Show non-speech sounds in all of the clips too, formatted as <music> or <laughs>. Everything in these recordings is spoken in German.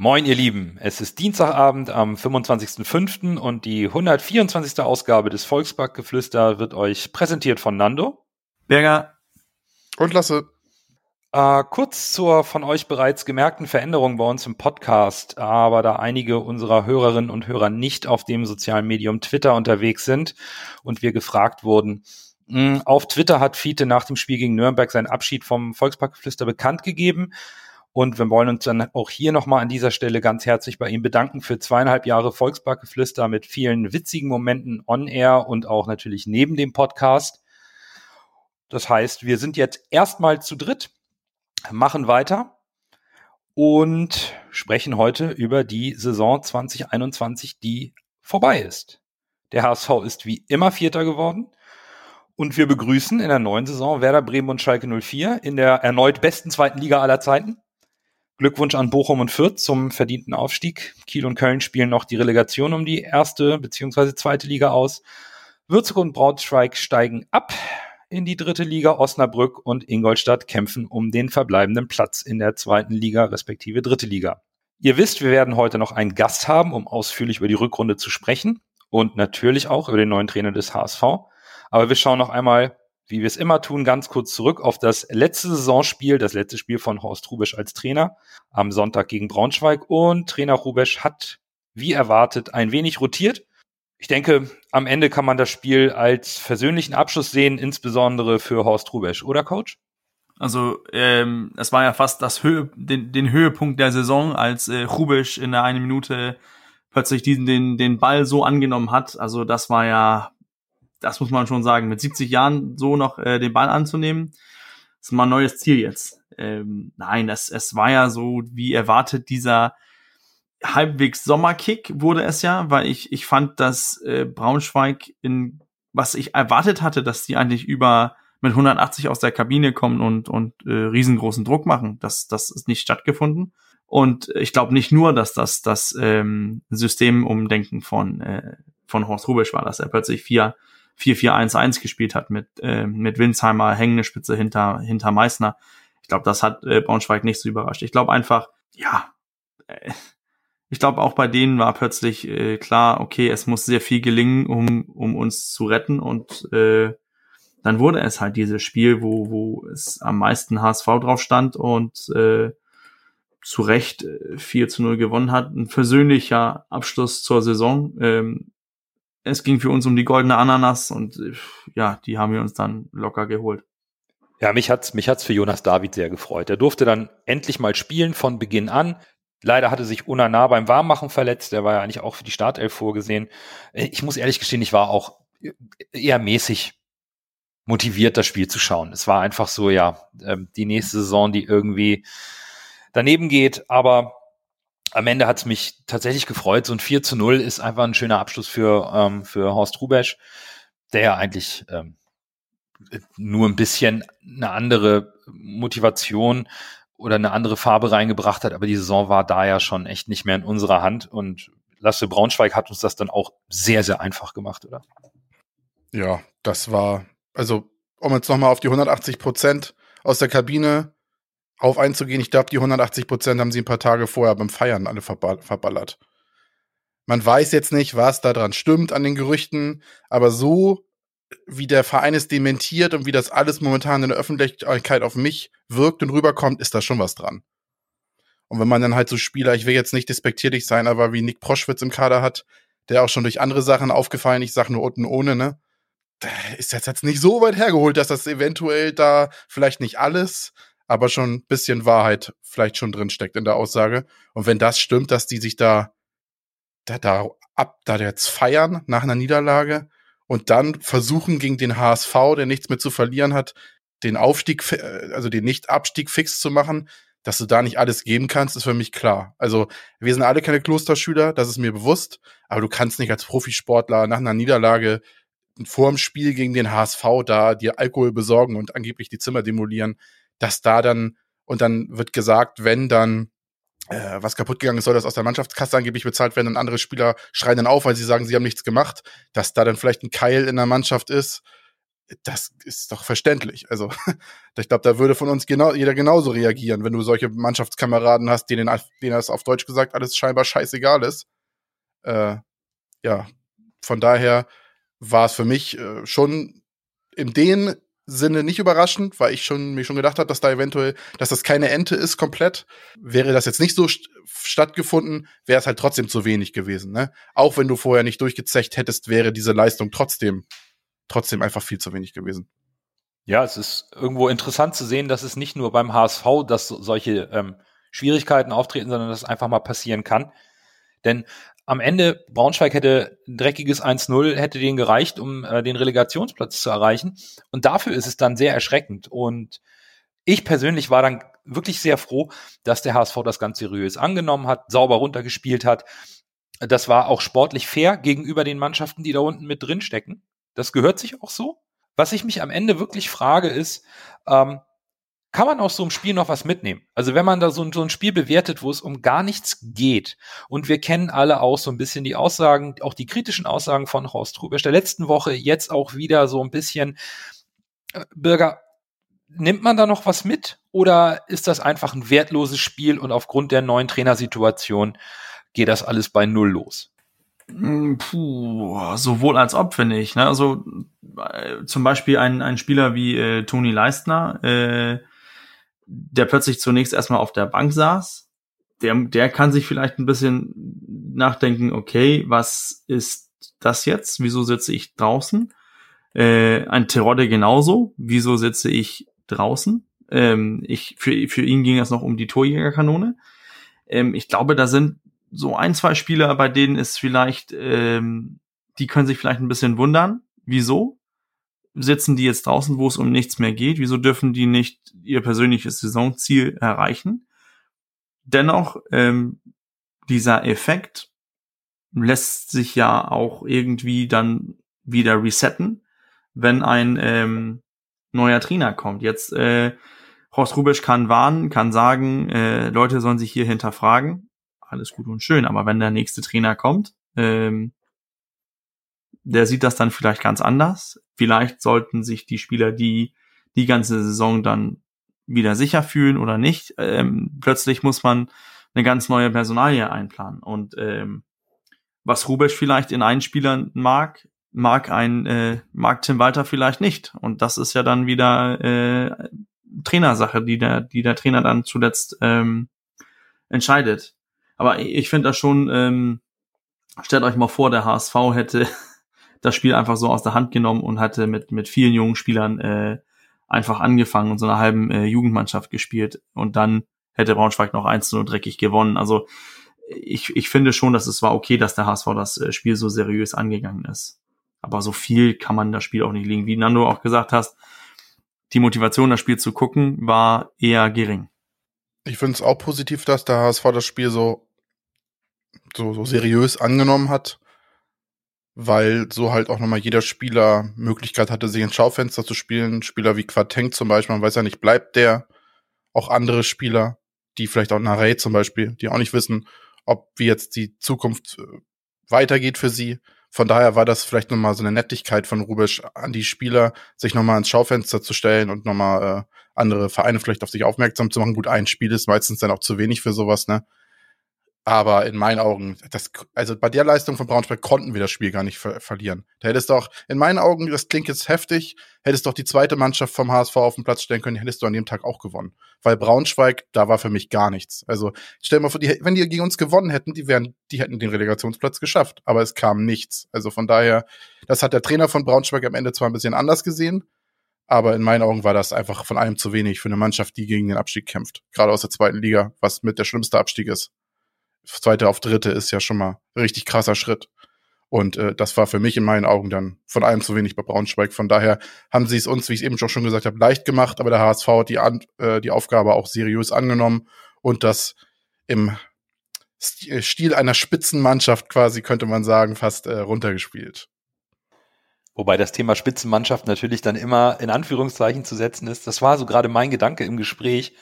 Moin, ihr Lieben. Es ist Dienstagabend am 25.05. und die 124. Ausgabe des Volksparkgeflüster wird euch präsentiert von Nando. Berger. Und Lasse. Äh, kurz zur von euch bereits gemerkten Veränderung bei uns im Podcast, aber da einige unserer Hörerinnen und Hörer nicht auf dem sozialen Medium Twitter unterwegs sind und wir gefragt wurden, mh, hm, auf Twitter hat Fiete nach dem Spiel gegen Nürnberg seinen Abschied vom Volksparkgeflüster bekannt gegeben. Und wir wollen uns dann auch hier nochmal an dieser Stelle ganz herzlich bei ihm bedanken für zweieinhalb Jahre Volksparkgeflüster mit vielen witzigen Momenten on air und auch natürlich neben dem Podcast. Das heißt, wir sind jetzt erstmal zu dritt, machen weiter und sprechen heute über die Saison 2021, die vorbei ist. Der HSV ist wie immer Vierter geworden. Und wir begrüßen in der neuen Saison Werder Bremen und Schalke 04 in der erneut besten zweiten Liga aller Zeiten. Glückwunsch an Bochum und Fürth zum verdienten Aufstieg. Kiel und Köln spielen noch die Relegation um die erste bzw. zweite Liga aus. Würzburg und Braunschweig steigen ab in die dritte Liga. Osnabrück und Ingolstadt kämpfen um den verbleibenden Platz in der zweiten Liga respektive dritte Liga. Ihr wisst, wir werden heute noch einen Gast haben, um ausführlich über die Rückrunde zu sprechen und natürlich auch über den neuen Trainer des HSV. Aber wir schauen noch einmal wie wir es immer tun, ganz kurz zurück auf das letzte Saisonspiel, das letzte Spiel von Horst Rubesch als Trainer am Sonntag gegen Braunschweig. Und Trainer Rubesch hat, wie erwartet, ein wenig rotiert. Ich denke, am Ende kann man das Spiel als versöhnlichen Abschluss sehen, insbesondere für Horst Rubesch, oder Coach? Also ähm, es war ja fast das Höhe, den, den Höhepunkt der Saison, als äh, Rubisch in der einen Minute plötzlich diesen den den Ball so angenommen hat. Also das war ja das muss man schon sagen, mit 70 Jahren so noch äh, den Ball anzunehmen, ist mal ein neues Ziel jetzt. Ähm, nein, es, es war ja so, wie erwartet, dieser halbwegs Sommerkick wurde es ja, weil ich, ich fand, dass äh, Braunschweig in, was ich erwartet hatte, dass die eigentlich über mit 180 aus der Kabine kommen und, und äh, riesengroßen Druck machen. Das, das ist nicht stattgefunden. Und ich glaube nicht nur, dass das das ähm, Systemumdenken von, äh, von Horst Rubisch war, dass er plötzlich vier 4-4-1-1 gespielt hat mit, äh, mit Winsheimer, hängende Spitze hinter, hinter Meißner. Ich glaube, das hat äh, Braunschweig nicht so überrascht. Ich glaube einfach, ja, äh, ich glaube auch bei denen war plötzlich äh, klar, okay, es muss sehr viel gelingen, um, um uns zu retten und äh, dann wurde es halt dieses Spiel, wo, wo es am meisten HSV drauf stand und äh, zu Recht 4 äh, zu 0 gewonnen hat. Ein versöhnlicher Abschluss zur Saison. Ähm, es ging für uns um die goldene Ananas und ja, die haben wir uns dann locker geholt. Ja, mich hat's, mich hat's für Jonas David sehr gefreut. Er durfte dann endlich mal spielen von Beginn an. Leider hatte sich Unana beim Warmmachen verletzt. Der war ja eigentlich auch für die Startelf vorgesehen. Ich muss ehrlich gestehen, ich war auch eher mäßig motiviert, das Spiel zu schauen. Es war einfach so, ja, ähm, die nächste Saison, die irgendwie daneben geht. Aber am Ende hat es mich tatsächlich gefreut. So ein 4 zu 0 ist einfach ein schöner Abschluss für, ähm, für Horst Rubesch, der ja eigentlich ähm, nur ein bisschen eine andere Motivation oder eine andere Farbe reingebracht hat, aber die Saison war da ja schon echt nicht mehr in unserer Hand und Lasse Braunschweig hat uns das dann auch sehr, sehr einfach gemacht, oder? Ja, das war, also um jetzt nochmal auf die 180 Prozent aus der Kabine auf einzugehen. Ich glaube, die 180 Prozent haben sie ein paar Tage vorher beim Feiern alle verballert. Man weiß jetzt nicht, was daran stimmt an den Gerüchten, aber so wie der Verein es dementiert und wie das alles momentan in der Öffentlichkeit auf mich wirkt und rüberkommt, ist da schon was dran. Und wenn man dann halt so Spieler, ich will jetzt nicht despektierlich sein, aber wie Nick Proschwitz im Kader hat, der auch schon durch andere Sachen aufgefallen, ich sag nur unten ohne, ne? Da ist das jetzt nicht so weit hergeholt, dass das eventuell da vielleicht nicht alles, aber schon ein bisschen Wahrheit vielleicht schon drin steckt in der Aussage. Und wenn das stimmt, dass die sich da, da, da ab, da jetzt feiern nach einer Niederlage und dann versuchen gegen den HSV, der nichts mehr zu verlieren hat, den Aufstieg, äh, also den Nicht-Abstieg fix zu machen, dass du da nicht alles geben kannst, ist für mich klar. Also wir sind alle keine Klosterschüler, das ist mir bewusst, aber du kannst nicht als Profisportler nach einer Niederlage vor dem Spiel gegen den HSV da dir Alkohol besorgen und angeblich die Zimmer demolieren, dass da dann und dann wird gesagt, wenn dann äh, was kaputt gegangen ist, soll das aus der Mannschaftskasse angeblich bezahlt werden und andere Spieler schreien dann auf, weil sie sagen, sie haben nichts gemacht, dass da dann vielleicht ein Keil in der Mannschaft ist. Das ist doch verständlich. Also, <laughs> ich glaube, da würde von uns genau, jeder genauso reagieren, wenn du solche Mannschaftskameraden hast, denen, denen das auf Deutsch gesagt alles scheinbar scheißegal ist. Äh, ja, von daher war es für mich äh, schon in den Sinne nicht überraschend, weil ich schon mir schon gedacht habe, dass da eventuell, dass das keine Ente ist komplett. Wäre das jetzt nicht so st stattgefunden, wäre es halt trotzdem zu wenig gewesen. Ne? Auch wenn du vorher nicht durchgezecht hättest, wäre diese Leistung trotzdem trotzdem einfach viel zu wenig gewesen. Ja, es ist irgendwo interessant zu sehen, dass es nicht nur beim HSV, dass solche ähm, Schwierigkeiten auftreten, sondern dass es einfach mal passieren kann. Denn am Ende, Braunschweig hätte ein dreckiges 1-0, hätte denen gereicht, um äh, den Relegationsplatz zu erreichen. Und dafür ist es dann sehr erschreckend. Und ich persönlich war dann wirklich sehr froh, dass der HSV das ganz seriös angenommen hat, sauber runtergespielt hat. Das war auch sportlich fair gegenüber den Mannschaften, die da unten mit drin stecken. Das gehört sich auch so. Was ich mich am Ende wirklich frage, ist, ähm, kann man aus so einem Spiel noch was mitnehmen. Also wenn man da so, so ein Spiel bewertet, wo es um gar nichts geht und wir kennen alle auch so ein bisschen die Aussagen, auch die kritischen Aussagen von Horst Rubisch der letzten Woche, jetzt auch wieder so ein bisschen äh, Bürger, nimmt man da noch was mit oder ist das einfach ein wertloses Spiel und aufgrund der neuen Trainersituation geht das alles bei Null los? Hm, puh, sowohl als ob, finde ich. Ne? Also äh, zum Beispiel ein, ein Spieler wie äh, Toni Leistner, äh, der plötzlich zunächst erstmal auf der Bank saß, der, der kann sich vielleicht ein bisschen nachdenken, okay, was ist das jetzt? Wieso sitze ich draußen? Äh, ein Terodde genauso. Wieso sitze ich draußen? Ähm, ich, für, für ihn ging es noch um die Torjägerkanone. Ähm, ich glaube, da sind so ein, zwei Spieler, bei denen ist vielleicht, ähm, die können sich vielleicht ein bisschen wundern. Wieso? Sitzen die jetzt draußen, wo es um nichts mehr geht? Wieso dürfen die nicht ihr persönliches Saisonziel erreichen? Dennoch, ähm, dieser Effekt lässt sich ja auch irgendwie dann wieder resetten, wenn ein ähm, neuer Trainer kommt. Jetzt äh, Horst Rubisch kann warnen, kann sagen, äh, Leute sollen sich hier hinterfragen. Alles gut und schön, aber wenn der nächste Trainer kommt, ähm, der sieht das dann vielleicht ganz anders. Vielleicht sollten sich die Spieler, die die ganze Saison dann wieder sicher fühlen oder nicht. Ähm, plötzlich muss man eine ganz neue Personalie einplanen. Und ähm, was Rubesch vielleicht in einen Spielern mag, mag ein äh, mag Tim Walter vielleicht nicht. Und das ist ja dann wieder äh, Trainersache, die der die der Trainer dann zuletzt ähm, entscheidet. Aber ich finde das schon. Ähm, stellt euch mal vor, der HSV hätte das Spiel einfach so aus der Hand genommen und hatte mit, mit vielen jungen Spielern äh, einfach angefangen und so einer halben äh, Jugendmannschaft gespielt und dann hätte Braunschweig noch eins nur dreckig gewonnen. Also ich, ich finde schon, dass es war okay, dass der HSV das äh, Spiel so seriös angegangen ist. Aber so viel kann man das Spiel auch nicht liegen. Wie Nando auch gesagt hast, die Motivation, das Spiel zu gucken, war eher gering. Ich finde es auch positiv, dass der HSV das Spiel so, so, so seriös angenommen hat weil so halt auch nochmal jeder Spieler Möglichkeit hatte, sich ins Schaufenster zu spielen. Spieler wie Quateng zum Beispiel, man weiß ja nicht, bleibt der. Auch andere Spieler, die vielleicht auch Narey zum Beispiel, die auch nicht wissen, ob wie jetzt die Zukunft äh, weitergeht für sie. Von daher war das vielleicht nochmal so eine Nettigkeit von Rubisch an die Spieler, sich nochmal ins Schaufenster zu stellen und nochmal äh, andere Vereine vielleicht auf sich aufmerksam zu machen. Gut, ein Spiel ist meistens dann auch zu wenig für sowas, ne? Aber in meinen Augen, das, also bei der Leistung von Braunschweig konnten wir das Spiel gar nicht ver verlieren. Da hättest du auch, in meinen Augen, das klingt jetzt heftig, hättest doch die zweite Mannschaft vom HSV auf den Platz stellen können, hättest du an dem Tag auch gewonnen. Weil Braunschweig, da war für mich gar nichts. Also stell dir mal vor, die, wenn die gegen uns gewonnen hätten, die wären, die hätten den Relegationsplatz geschafft. Aber es kam nichts. Also von daher, das hat der Trainer von Braunschweig am Ende zwar ein bisschen anders gesehen, aber in meinen Augen war das einfach von allem zu wenig für eine Mannschaft, die gegen den Abstieg kämpft. Gerade aus der zweiten Liga, was mit der schlimmste Abstieg ist zweite auf dritte ist ja schon mal richtig krasser Schritt. Und äh, das war für mich in meinen Augen dann von allem zu wenig bei Braunschweig. Von daher haben sie es uns, wie ich es eben schon gesagt habe, leicht gemacht, aber der HSV hat die, An äh, die Aufgabe auch seriös angenommen und das im äh, Stil einer Spitzenmannschaft quasi, könnte man sagen, fast äh, runtergespielt. Wobei das Thema Spitzenmannschaft natürlich dann immer in Anführungszeichen zu setzen ist. Das war so gerade mein Gedanke im Gespräch.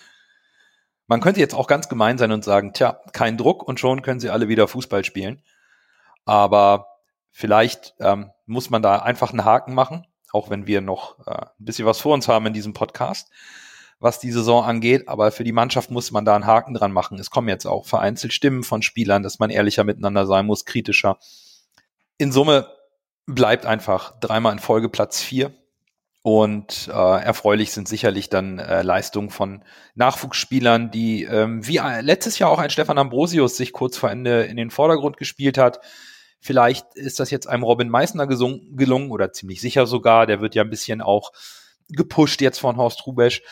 Man könnte jetzt auch ganz gemein sein und sagen, tja, kein Druck und schon können sie alle wieder Fußball spielen. Aber vielleicht ähm, muss man da einfach einen Haken machen, auch wenn wir noch äh, ein bisschen was vor uns haben in diesem Podcast, was die Saison angeht. Aber für die Mannschaft muss man da einen Haken dran machen. Es kommen jetzt auch vereinzelt Stimmen von Spielern, dass man ehrlicher miteinander sein muss, kritischer. In Summe bleibt einfach dreimal in Folge Platz vier und äh, erfreulich sind sicherlich dann äh, Leistungen von Nachwuchsspielern, die ähm, wie äh, letztes Jahr auch ein Stefan Ambrosius sich kurz vor Ende in den Vordergrund gespielt hat. Vielleicht ist das jetzt einem Robin Meissner gelungen oder ziemlich sicher sogar. Der wird ja ein bisschen auch gepusht jetzt von Horst Rubesch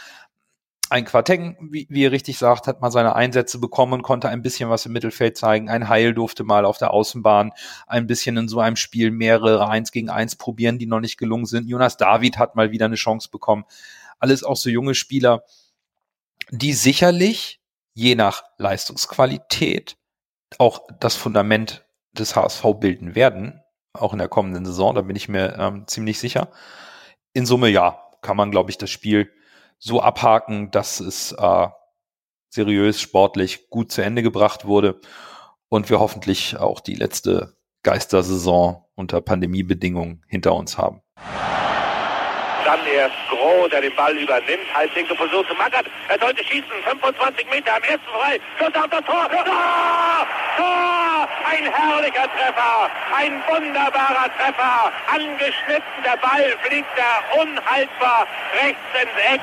ein Quarteng, wie, wie ihr richtig sagt, hat mal seine Einsätze bekommen konnte ein bisschen was im Mittelfeld zeigen. Ein Heil durfte mal auf der Außenbahn ein bisschen in so einem Spiel mehrere Eins gegen Eins probieren, die noch nicht gelungen sind. Jonas David hat mal wieder eine Chance bekommen. Alles auch so junge Spieler, die sicherlich je nach Leistungsqualität auch das Fundament des HSV bilden werden, auch in der kommenden Saison, da bin ich mir ähm, ziemlich sicher. In Summe ja, kann man, glaube ich, das Spiel so abhaken, dass es äh, seriös, sportlich gut zu Ende gebracht wurde und wir hoffentlich auch die letzte Geistersaison unter Pandemiebedingungen hinter uns haben. Dann erst Groh, der den Ball übernimmt, halblinke Position zu Mackert. Er sollte schießen, 25 Meter am ersten frei. Schuss auf das Tor. Tor! Tor! Ein herrlicher Treffer, ein wunderbarer Treffer. Angeschnitten, der Ball fliegt da unhaltbar rechts ins Eck.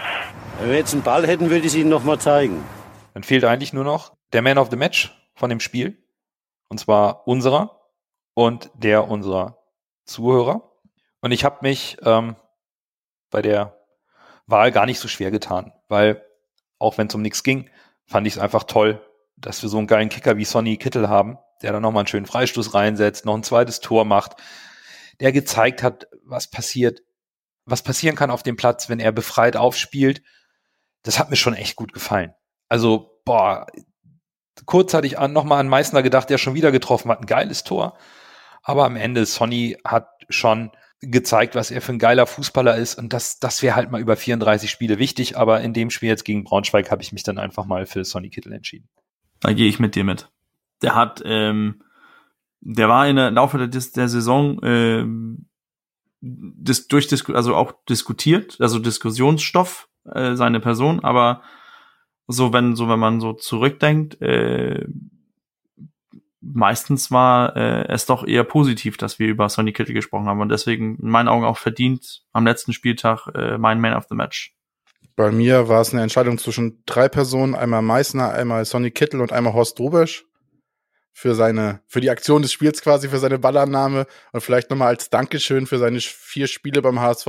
Wenn wir jetzt einen Ball hätten, würde ich es Ihnen nochmal zeigen. Dann fehlt eigentlich nur noch der Man of the Match von dem Spiel. Und zwar unserer und der unserer Zuhörer. Und ich habe mich ähm, bei der Wahl gar nicht so schwer getan, weil auch wenn es um nichts ging, fand ich es einfach toll, dass wir so einen geilen Kicker wie Sonny Kittel haben, der dann nochmal einen schönen Freistoß reinsetzt, noch ein zweites Tor macht, der gezeigt hat, was passiert, was passieren kann auf dem Platz, wenn er befreit aufspielt. Das hat mir schon echt gut gefallen. Also, boah, kurz hatte ich an, nochmal an Meißner gedacht, der schon wieder getroffen hat. Ein geiles Tor. Aber am Ende, Sonny hat schon gezeigt, was er für ein geiler Fußballer ist. Und das, das wäre halt mal über 34 Spiele wichtig. Aber in dem Spiel jetzt gegen Braunschweig habe ich mich dann einfach mal für Sonny Kittel entschieden. Da gehe ich mit dir mit. Der hat, ähm, der war in der Laufe der, der Saison ähm, dis, durch also auch diskutiert, also Diskussionsstoff äh, seine Person, aber so wenn so wenn man so zurückdenkt, äh, meistens war äh, es doch eher positiv, dass wir über Sonny Kittel gesprochen haben und deswegen in meinen Augen auch verdient am letzten Spieltag äh, mein Man of the Match. Bei mir war es eine Entscheidung zwischen drei Personen, einmal Meißner, einmal Sonny Kittel und einmal Horst Rubesch für seine, für die Aktion des Spiels quasi, für seine Ballannahme und vielleicht nochmal als Dankeschön für seine vier Spiele beim HSV.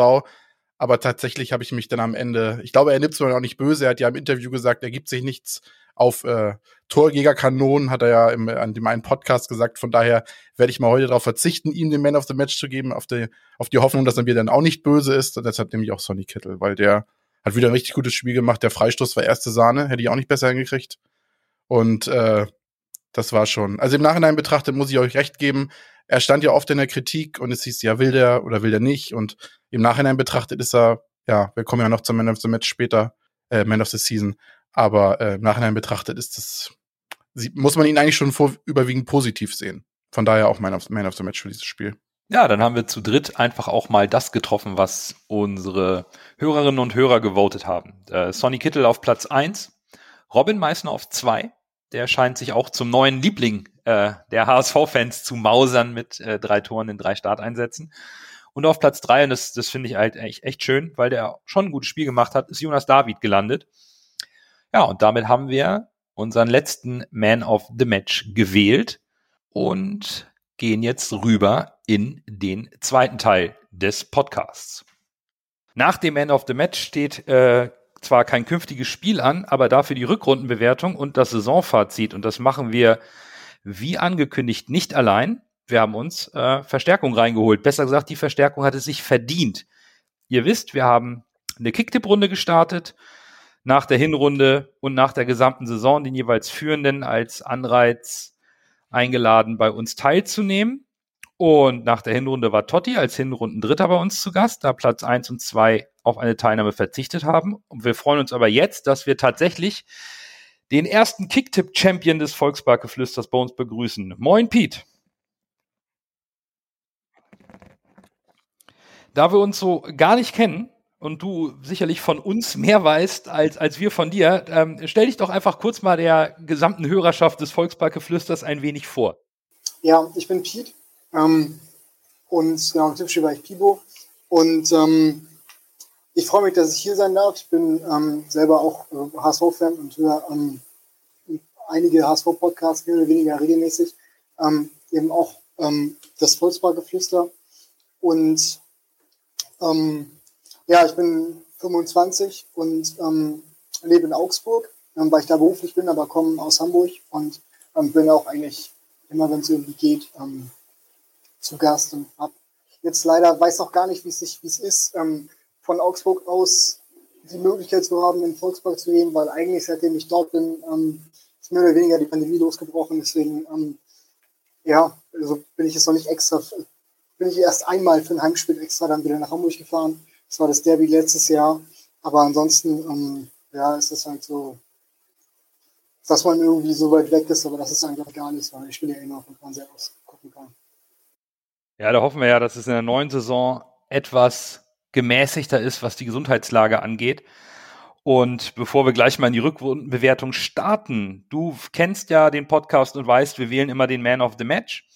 Aber tatsächlich habe ich mich dann am Ende, ich glaube, er nimmt es mir auch nicht böse, er hat ja im Interview gesagt, er gibt sich nichts auf äh, Torjägerkanonen, hat er ja im, an dem einen Podcast gesagt. Von daher werde ich mal heute darauf verzichten, ihm den Man of the Match zu geben, auf die, auf die Hoffnung, dass er mir dann auch nicht böse ist. Und deshalb nehme ich auch Sonny Kittel, weil der hat wieder ein richtig gutes Spiel gemacht. Der Freistoß war erste Sahne, hätte ich auch nicht besser hingekriegt. Und äh, das war schon. Also im Nachhinein betrachtet muss ich euch recht geben. Er stand ja oft in der Kritik und es hieß ja, will der oder will der nicht. Und im Nachhinein betrachtet ist er, ja, wir kommen ja noch zum Man of the Match später, äh, Man of the Season. Aber äh, im Nachhinein betrachtet ist das, muss man ihn eigentlich schon vor, überwiegend positiv sehen. Von daher auch of, Man of the Match für dieses Spiel. Ja, dann haben wir zu dritt einfach auch mal das getroffen, was unsere Hörerinnen und Hörer gewotet haben. Äh, Sonny Kittel auf Platz eins, Robin Meissner auf zwei. Der scheint sich auch zum neuen Liebling äh, der HSV-Fans zu mausern mit äh, drei Toren in drei Starteinsätzen. Und auf Platz drei, und das, das finde ich halt echt, echt schön, weil der schon ein gutes Spiel gemacht hat, ist Jonas David gelandet. Ja, und damit haben wir unseren letzten Man of the Match gewählt und gehen jetzt rüber in den zweiten Teil des Podcasts. Nach dem Man of the Match steht äh, zwar kein künftiges Spiel an, aber dafür die Rückrundenbewertung und das Saisonfazit. Und das machen wir wie angekündigt nicht allein, wir haben uns äh, Verstärkung reingeholt. Besser gesagt, die Verstärkung hat es sich verdient. Ihr wisst, wir haben eine Kicktipp-Runde gestartet, nach der Hinrunde und nach der gesamten Saison den jeweils Führenden als Anreiz eingeladen, bei uns teilzunehmen. Und nach der Hinrunde war Totti als Hinrundendritter bei uns zu Gast, da Platz eins und zwei auf eine Teilnahme verzichtet haben. Und wir freuen uns aber jetzt, dass wir tatsächlich den ersten Kicktipp-Champion des Volksparkgeflüsters bei uns begrüßen. Moin, Pete. Da wir uns so gar nicht kennen und du sicherlich von uns mehr weißt als, als wir von dir, ähm, stell dich doch einfach kurz mal der gesamten Hörerschaft des Volksparkgeflüsters ein wenig vor. Ja, ich bin Pete ähm, und genau, typisch war ich Pibo und ähm, ich freue mich, dass ich hier sein darf. Ich bin ähm, selber auch äh, HSV-Fan und höre ähm, einige HSV-Podcasts mehr oder weniger regelmäßig. Ähm, eben auch das Volksparkgeflüster. Und ähm, ja, ich bin 25 und ähm, lebe in Augsburg, ähm, weil ich da beruflich bin, aber komme aus Hamburg und ähm, bin auch eigentlich immer, wenn es irgendwie geht, ähm, zu Gast und hab jetzt leider weiß auch gar nicht, wie es ist, ähm, von Augsburg aus die Möglichkeit zu haben, in den Volkspark zu gehen, weil eigentlich seitdem ich dort bin, ähm, ist mehr oder weniger die Pandemie losgebrochen. Deswegen, ja, also bin ich jetzt noch nicht extra, bin ich erst einmal für ein Heimspiel extra dann wieder nach Hamburg gefahren. Das war das Derby letztes Jahr. Aber ansonsten, ähm, ja, ist es halt so, dass man irgendwie so weit weg ist, aber das ist eigentlich gar nichts, weil ich bin ja immer von Fernseher aus gucken kann. Ja, da hoffen wir ja, dass es in der neuen Saison etwas gemäßigter ist, was die Gesundheitslage angeht. Und bevor wir gleich mal in die Rückrundenbewertung starten, du kennst ja den Podcast und weißt, wir wählen immer den Man of the Match.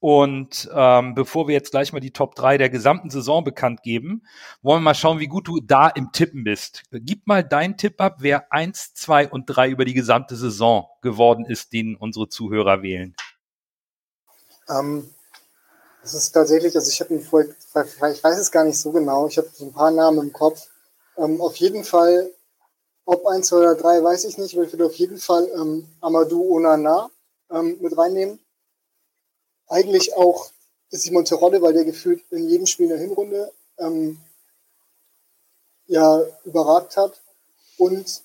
Und ähm, bevor wir jetzt gleich mal die Top 3 der gesamten Saison bekannt geben, wollen wir mal schauen, wie gut du da im Tippen bist. Gib mal deinen Tipp ab, wer 1, 2 und 3 über die gesamte Saison geworden ist, den unsere Zuhörer wählen. Ähm, das ist tatsächlich, also ich habe ihn vorher, ich weiß es gar nicht so genau, ich habe so ein paar Namen im Kopf. Ähm, auf jeden Fall, ob eins, zwei oder drei, weiß ich nicht, aber ich würde auf jeden Fall ähm, Amadou Onana ähm, mit reinnehmen. Eigentlich auch Simon Terodde, weil der gefühlt in jedem Spiel in der Hinrunde ähm, ja überragt hat. Und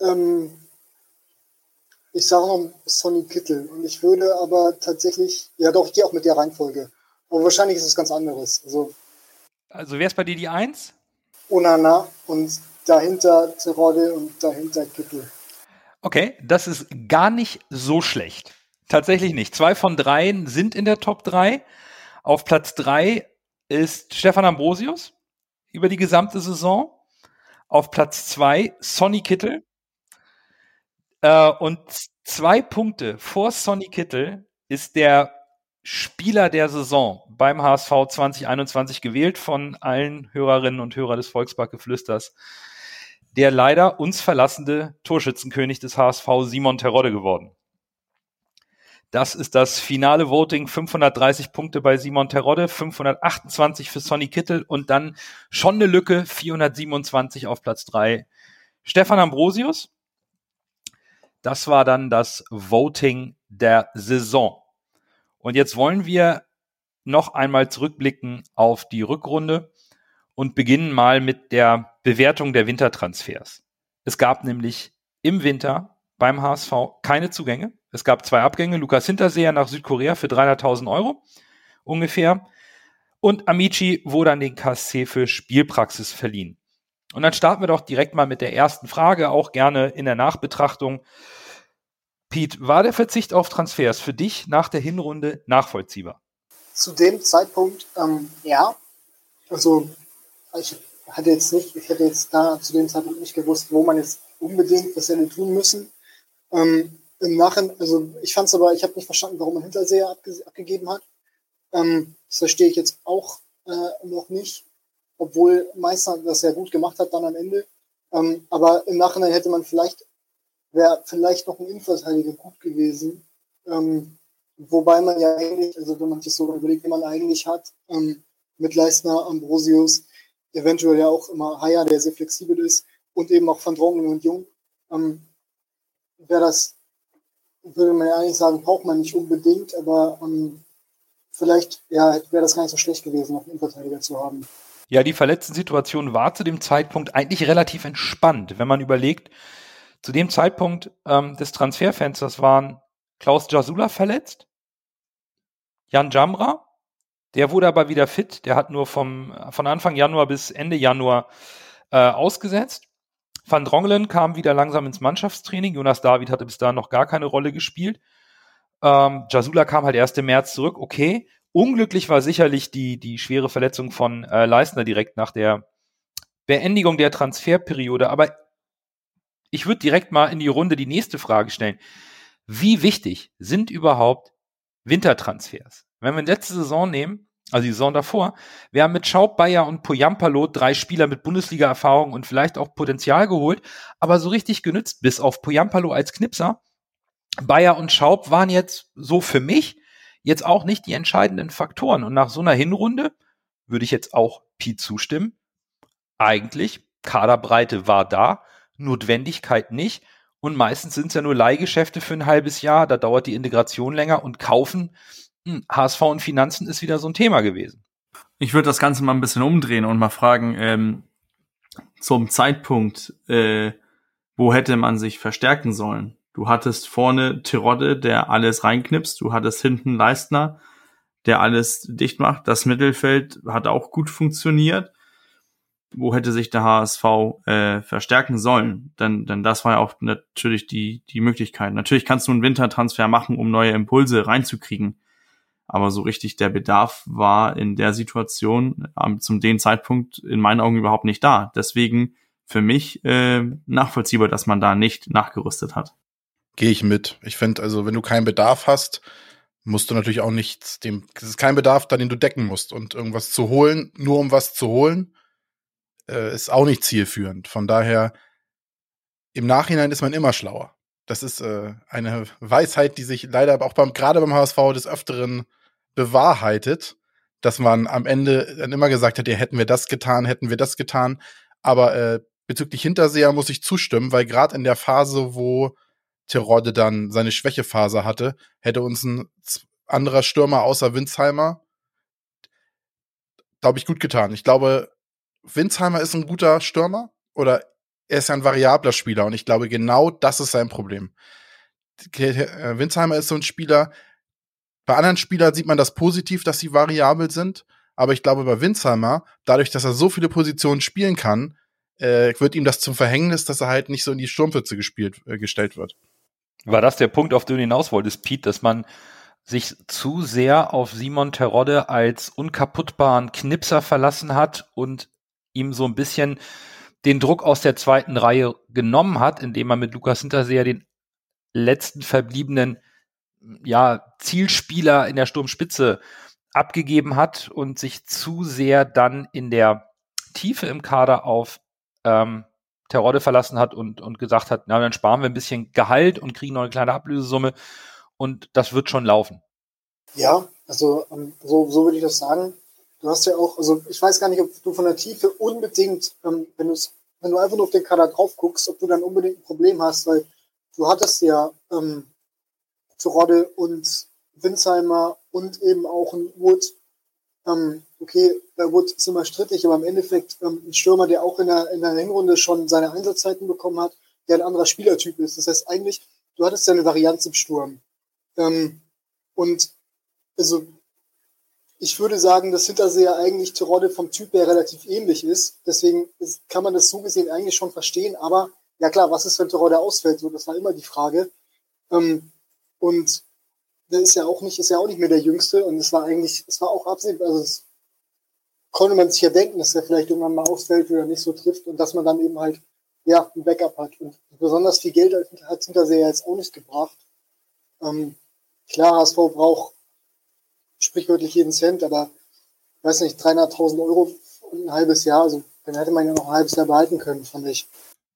ähm, ich sage noch Sonny Kittel. Und ich würde aber tatsächlich, ja doch, ich gehe auch mit der Reihenfolge. Aber wahrscheinlich ist es ganz anderes. Also, also wer ist bei dir die Eins? Onana und dahinter Terodde und dahinter Kittel. Okay, das ist gar nicht so schlecht. Tatsächlich nicht. Zwei von dreien sind in der Top 3. Auf Platz 3 ist Stefan Ambrosius über die gesamte Saison. Auf Platz 2 Sonny Kittel äh, und zwei Punkte vor Sonny Kittel ist der Spieler der Saison beim HSV 2021 gewählt von allen Hörerinnen und Hörern des Volksparkgeflüsters. Der leider uns verlassende Torschützenkönig des HSV Simon Terodde geworden. Das ist das finale Voting. 530 Punkte bei Simon Terodde, 528 für Sonny Kittel und dann schon eine Lücke, 427 auf Platz 3. Stefan Ambrosius, das war dann das Voting der Saison. Und jetzt wollen wir noch einmal zurückblicken auf die Rückrunde und beginnen mal mit der Bewertung der Wintertransfers. Es gab nämlich im Winter beim HSV keine Zugänge. Es gab zwei Abgänge. Lukas Hinterseher nach Südkorea für 300.000 Euro ungefähr. Und Amici wurde an den KSC für Spielpraxis verliehen. Und dann starten wir doch direkt mal mit der ersten Frage, auch gerne in der Nachbetrachtung. Pete, war der Verzicht auf Transfers für dich nach der Hinrunde nachvollziehbar? Zu dem Zeitpunkt, ähm, ja. Also, ich hatte jetzt nicht, ich hätte jetzt da zu dem Zeitpunkt nicht gewusst, wo man jetzt unbedingt was hätte tun müssen. Ähm, Im Nachhinein, also ich fand es aber, ich habe nicht verstanden, warum man Hinterseher abge abgegeben hat. Ähm, das verstehe ich jetzt auch äh, noch nicht obwohl Meister das sehr gut gemacht hat dann am Ende. Ähm, aber im Nachhinein hätte man vielleicht, wäre vielleicht noch ein Innenverteidiger gut gewesen. Ähm, wobei man ja eigentlich, also wenn man sich so überlegt, wie man eigentlich hat, ähm, mit Leistner, Ambrosius, eventuell ja auch immer Haya, der sehr flexibel ist, und eben auch Van Drongen und Jung, ähm, wäre das, würde man ja eigentlich sagen, braucht man nicht unbedingt, aber ähm, vielleicht ja, wäre das gar nicht so schlecht gewesen, noch einen Innenverteidiger zu haben. Ja, die verletzten Situation war zu dem Zeitpunkt eigentlich relativ entspannt, wenn man überlegt, zu dem Zeitpunkt ähm, des Transferfensters waren Klaus Jasula verletzt, Jan Jamra, der wurde aber wieder fit, der hat nur vom, von Anfang Januar bis Ende Januar äh, ausgesetzt. Van Drongelen kam wieder langsam ins Mannschaftstraining. Jonas David hatte bis dahin noch gar keine Rolle gespielt. Ähm, Jasula kam halt erst im März zurück. Okay. Unglücklich war sicherlich die, die schwere Verletzung von äh, Leistner direkt nach der Beendigung der Transferperiode. Aber ich würde direkt mal in die Runde die nächste Frage stellen. Wie wichtig sind überhaupt Wintertransfers? Wenn wir letzte Saison nehmen, also die Saison davor, wir haben mit Schaub, Bayer und Poyampalo drei Spieler mit Bundesliga-Erfahrung und vielleicht auch Potenzial geholt, aber so richtig genützt, bis auf Poyampalo als Knipser. Bayer und Schaub waren jetzt so für mich jetzt auch nicht die entscheidenden Faktoren. Und nach so einer Hinrunde würde ich jetzt auch Pi zustimmen. Eigentlich, Kaderbreite war da, Notwendigkeit nicht. Und meistens sind es ja nur Leihgeschäfte für ein halbes Jahr, da dauert die Integration länger und kaufen HSV hm, und Finanzen ist wieder so ein Thema gewesen. Ich würde das Ganze mal ein bisschen umdrehen und mal fragen, ähm, zum Zeitpunkt, äh, wo hätte man sich verstärken sollen? Du hattest vorne Tirode, der alles reinknipst. Du hattest hinten Leistner, der alles dicht macht. Das Mittelfeld hat auch gut funktioniert. Wo hätte sich der HSV äh, verstärken sollen? Denn, denn das war ja auch natürlich die, die Möglichkeit. Natürlich kannst du einen Wintertransfer machen, um neue Impulse reinzukriegen. Aber so richtig der Bedarf war in der Situation ähm, zum den Zeitpunkt in meinen Augen überhaupt nicht da. Deswegen für mich äh, nachvollziehbar, dass man da nicht nachgerüstet hat. Gehe ich mit. Ich finde, also wenn du keinen Bedarf hast, musst du natürlich auch nichts dem. Es ist kein Bedarf, da den du decken musst. Und irgendwas zu holen, nur um was zu holen, äh, ist auch nicht zielführend. Von daher, im Nachhinein ist man immer schlauer. Das ist äh, eine Weisheit, die sich leider auch beim, gerade beim HSV des Öfteren bewahrheitet, dass man am Ende dann immer gesagt hat, ja, hätten wir das getan, hätten wir das getan. Aber äh, bezüglich Hinterseher muss ich zustimmen, weil gerade in der Phase, wo Terodde dann seine Schwächephase hatte, hätte uns ein anderer Stürmer außer Winsheimer, glaube ich, gut getan. Ich glaube, Winsheimer ist ein guter Stürmer oder er ist ein variabler Spieler und ich glaube, genau das ist sein Problem. Äh, Winsheimer ist so ein Spieler, bei anderen Spielern sieht man das positiv, dass sie variabel sind, aber ich glaube, bei Winsheimer, dadurch, dass er so viele Positionen spielen kann, äh, wird ihm das zum Verhängnis, dass er halt nicht so in die Sturmpfütze gespielt, äh, gestellt wird. War das der Punkt, auf den du hinaus wolltest, Pete, dass man sich zu sehr auf Simon Terodde als unkaputtbaren Knipser verlassen hat und ihm so ein bisschen den Druck aus der zweiten Reihe genommen hat, indem man mit Lukas Hinterseher den letzten verbliebenen ja, Zielspieler in der Sturmspitze abgegeben hat und sich zu sehr dann in der Tiefe im Kader auf ähm, Terodde verlassen hat und, und gesagt hat, na, dann sparen wir ein bisschen Gehalt und kriegen noch eine kleine Ablösesumme und das wird schon laufen. Ja, also ähm, so, so würde ich das sagen. Du hast ja auch, also ich weiß gar nicht, ob du von der Tiefe unbedingt, ähm, wenn du wenn du einfach nur auf den Kader drauf guckst, ob du dann unbedingt ein Problem hast, weil du hattest ja ähm, Terodde und Winsheimer und eben auch ein Wood, ähm, okay, bei Wood ist immer strittig, aber im Endeffekt ähm, ein Stürmer, der auch in der, in der Hinrunde schon seine Einsatzzeiten bekommen hat, der ein anderer Spielertyp ist. Das heißt eigentlich, du hattest ja eine Varianz im Sturm. Ähm, und also ich würde sagen, dass Hinterseher eigentlich Terodde vom Typ her relativ ähnlich ist. Deswegen ist, kann man das so gesehen eigentlich schon verstehen. Aber ja klar, was ist, wenn Terodde ausfällt? So, das war immer die Frage. Ähm, und der ist ja auch nicht, ist ja auch nicht mehr der Jüngste und es war eigentlich, es war auch absehbar, also es konnte man sich ja denken, dass er vielleicht irgendwann mal ausfällt oder nicht so trifft und dass man dann eben halt, ja, ein Backup hat. Und besonders viel Geld hat Hinterseher jetzt auch nicht gebracht. Ähm, klar, HSV braucht sprichwörtlich jeden Cent, aber weiß nicht, 300.000 Euro und ein halbes Jahr, also dann hätte man ja noch ein halbes Jahr behalten können, fand ich.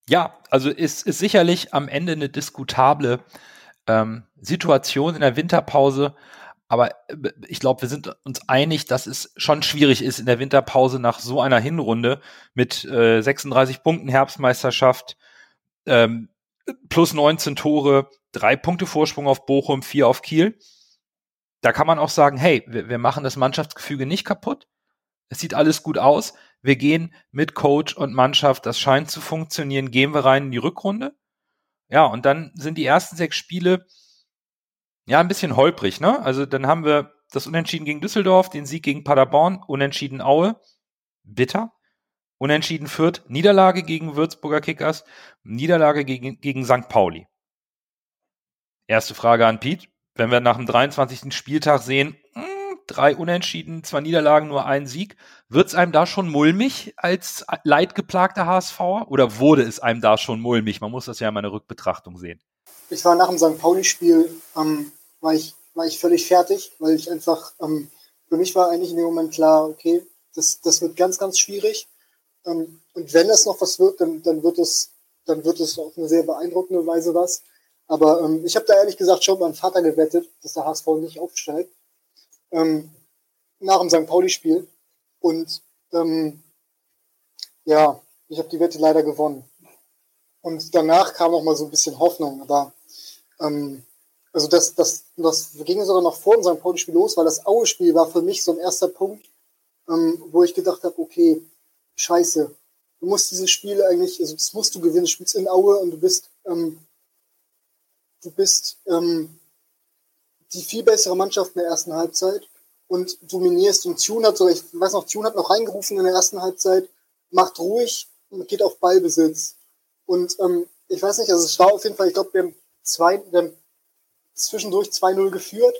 Ja, also ist, ist sicherlich am Ende eine diskutable ähm, Situation in der Winterpause. Aber äh, ich glaube, wir sind uns einig, dass es schon schwierig ist in der Winterpause nach so einer Hinrunde mit äh, 36 Punkten Herbstmeisterschaft, ähm, plus 19 Tore, drei Punkte Vorsprung auf Bochum, vier auf Kiel. da kann man auch sagen, hey, wir, wir machen das Mannschaftsgefüge nicht kaputt. Es sieht alles gut aus. Wir gehen mit Coach und Mannschaft, das scheint zu funktionieren, gehen wir rein in die Rückrunde. Ja, und dann sind die ersten sechs Spiele ja ein bisschen holprig, ne? Also dann haben wir das Unentschieden gegen Düsseldorf, den Sieg gegen Paderborn, Unentschieden Aue, bitter. Unentschieden Fürth, Niederlage gegen Würzburger Kickers, Niederlage gegen, gegen St. Pauli. Erste Frage an Pete. Wenn wir nach dem 23. Spieltag sehen, drei Unentschieden, zwei Niederlagen, nur ein Sieg, wird's einem da schon mulmig als leidgeplagter HSVer? Oder wurde es einem da schon mulmig? Man muss das ja in meiner Rückbetrachtung sehen. Ich war nach dem St. Pauli-Spiel, ähm, war, ich, war ich völlig fertig, weil ich einfach, ähm, für mich war eigentlich in dem Moment klar, okay, das, das wird ganz, ganz schwierig. Ähm, und wenn es noch was wird, dann, dann wird es, dann wird es auf eine sehr beeindruckende Weise was. Aber ähm, ich habe da ehrlich gesagt schon mit meinem Vater gewettet, dass der HSV nicht aufsteigt. Ähm, nach dem St. Pauli-Spiel. Und ähm, ja, ich habe die Wette leider gewonnen. Und danach kam noch mal so ein bisschen Hoffnung. Aber ähm, also das, das, das ging sogar noch vor dem St. Pauli-Spiel los, weil das Aue-Spiel war für mich so ein erster Punkt, ähm, wo ich gedacht habe, okay, scheiße, du musst dieses Spiel eigentlich, also das musst du gewinnen, du spielst in Aue und du bist, ähm, du bist ähm, die viel bessere Mannschaft in der ersten Halbzeit und dominierst und Tune hat so, ich weiß noch, Tune hat noch reingerufen in der ersten Halbzeit, macht ruhig und geht auf Ballbesitz. Und ähm, ich weiß nicht, also es war auf jeden Fall, ich glaube, wir haben zwei, wir haben zwischendurch 2-0 geführt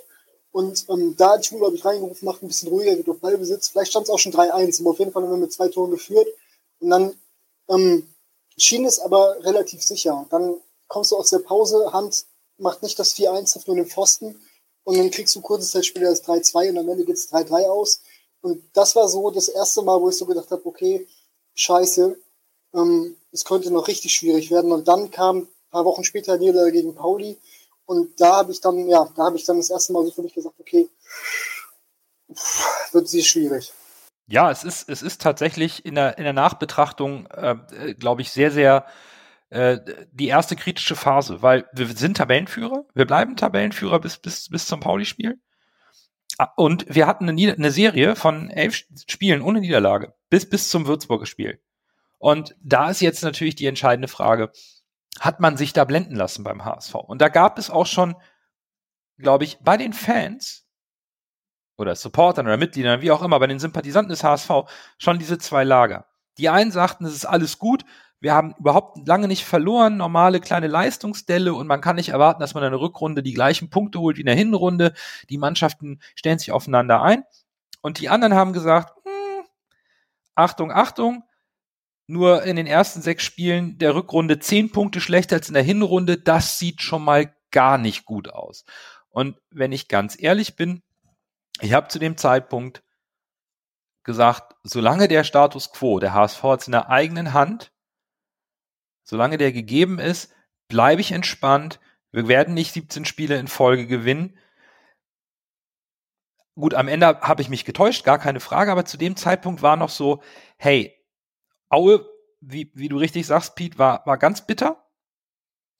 und ähm, da hat Tune, glaube ich, reingerufen, macht ein bisschen ruhiger, geht auf Ballbesitz. Vielleicht stand es auch schon 3-1, aber auf jeden Fall haben wir mit zwei Toren geführt. Und dann ähm, schien es aber relativ sicher. Dann kommst du aus der Pause, Hand macht nicht das 4-1 auf nur den Pfosten und dann kriegst du kurze Zeit später das 3-2 und am Ende geht es 3-3 aus. Und das war so das erste Mal, wo ich so gedacht habe, okay, scheiße, ähm, es könnte noch richtig schwierig werden. Und dann kam ein paar Wochen später Niederlage gegen Pauli und da habe ich dann, ja, da habe ich dann das erste Mal so für mich gesagt, okay, wird sie schwierig. Ja, es ist, es ist tatsächlich in der, in der Nachbetrachtung, äh, glaube ich, sehr, sehr äh, die erste kritische Phase, weil wir sind Tabellenführer, wir bleiben Tabellenführer bis, bis, bis zum Pauli-Spiel. Ah, und wir hatten eine, eine, Serie von elf Spielen ohne Niederlage bis, bis zum Würzburger Spiel. Und da ist jetzt natürlich die entscheidende Frage, hat man sich da blenden lassen beim HSV. Und da gab es auch schon, glaube ich, bei den Fans oder Supportern oder Mitgliedern, wie auch immer, bei den Sympathisanten des HSV schon diese zwei Lager. Die einen sagten, es ist alles gut, wir haben überhaupt lange nicht verloren, normale kleine Leistungsdelle und man kann nicht erwarten, dass man in der Rückrunde die gleichen Punkte holt wie in der Hinrunde. Die Mannschaften stellen sich aufeinander ein. Und die anderen haben gesagt, hm, Achtung, Achtung, nur in den ersten sechs Spielen der Rückrunde zehn Punkte schlechter als in der Hinrunde. Das sieht schon mal gar nicht gut aus. Und wenn ich ganz ehrlich bin, ich habe zu dem Zeitpunkt gesagt, solange der Status quo, der HSV hat in der eigenen Hand, solange der gegeben ist, bleibe ich entspannt. Wir werden nicht 17 Spiele in Folge gewinnen. Gut, am Ende habe ich mich getäuscht, gar keine Frage, aber zu dem Zeitpunkt war noch so, hey, Aue, wie, wie du richtig sagst, Pete, war, war ganz bitter.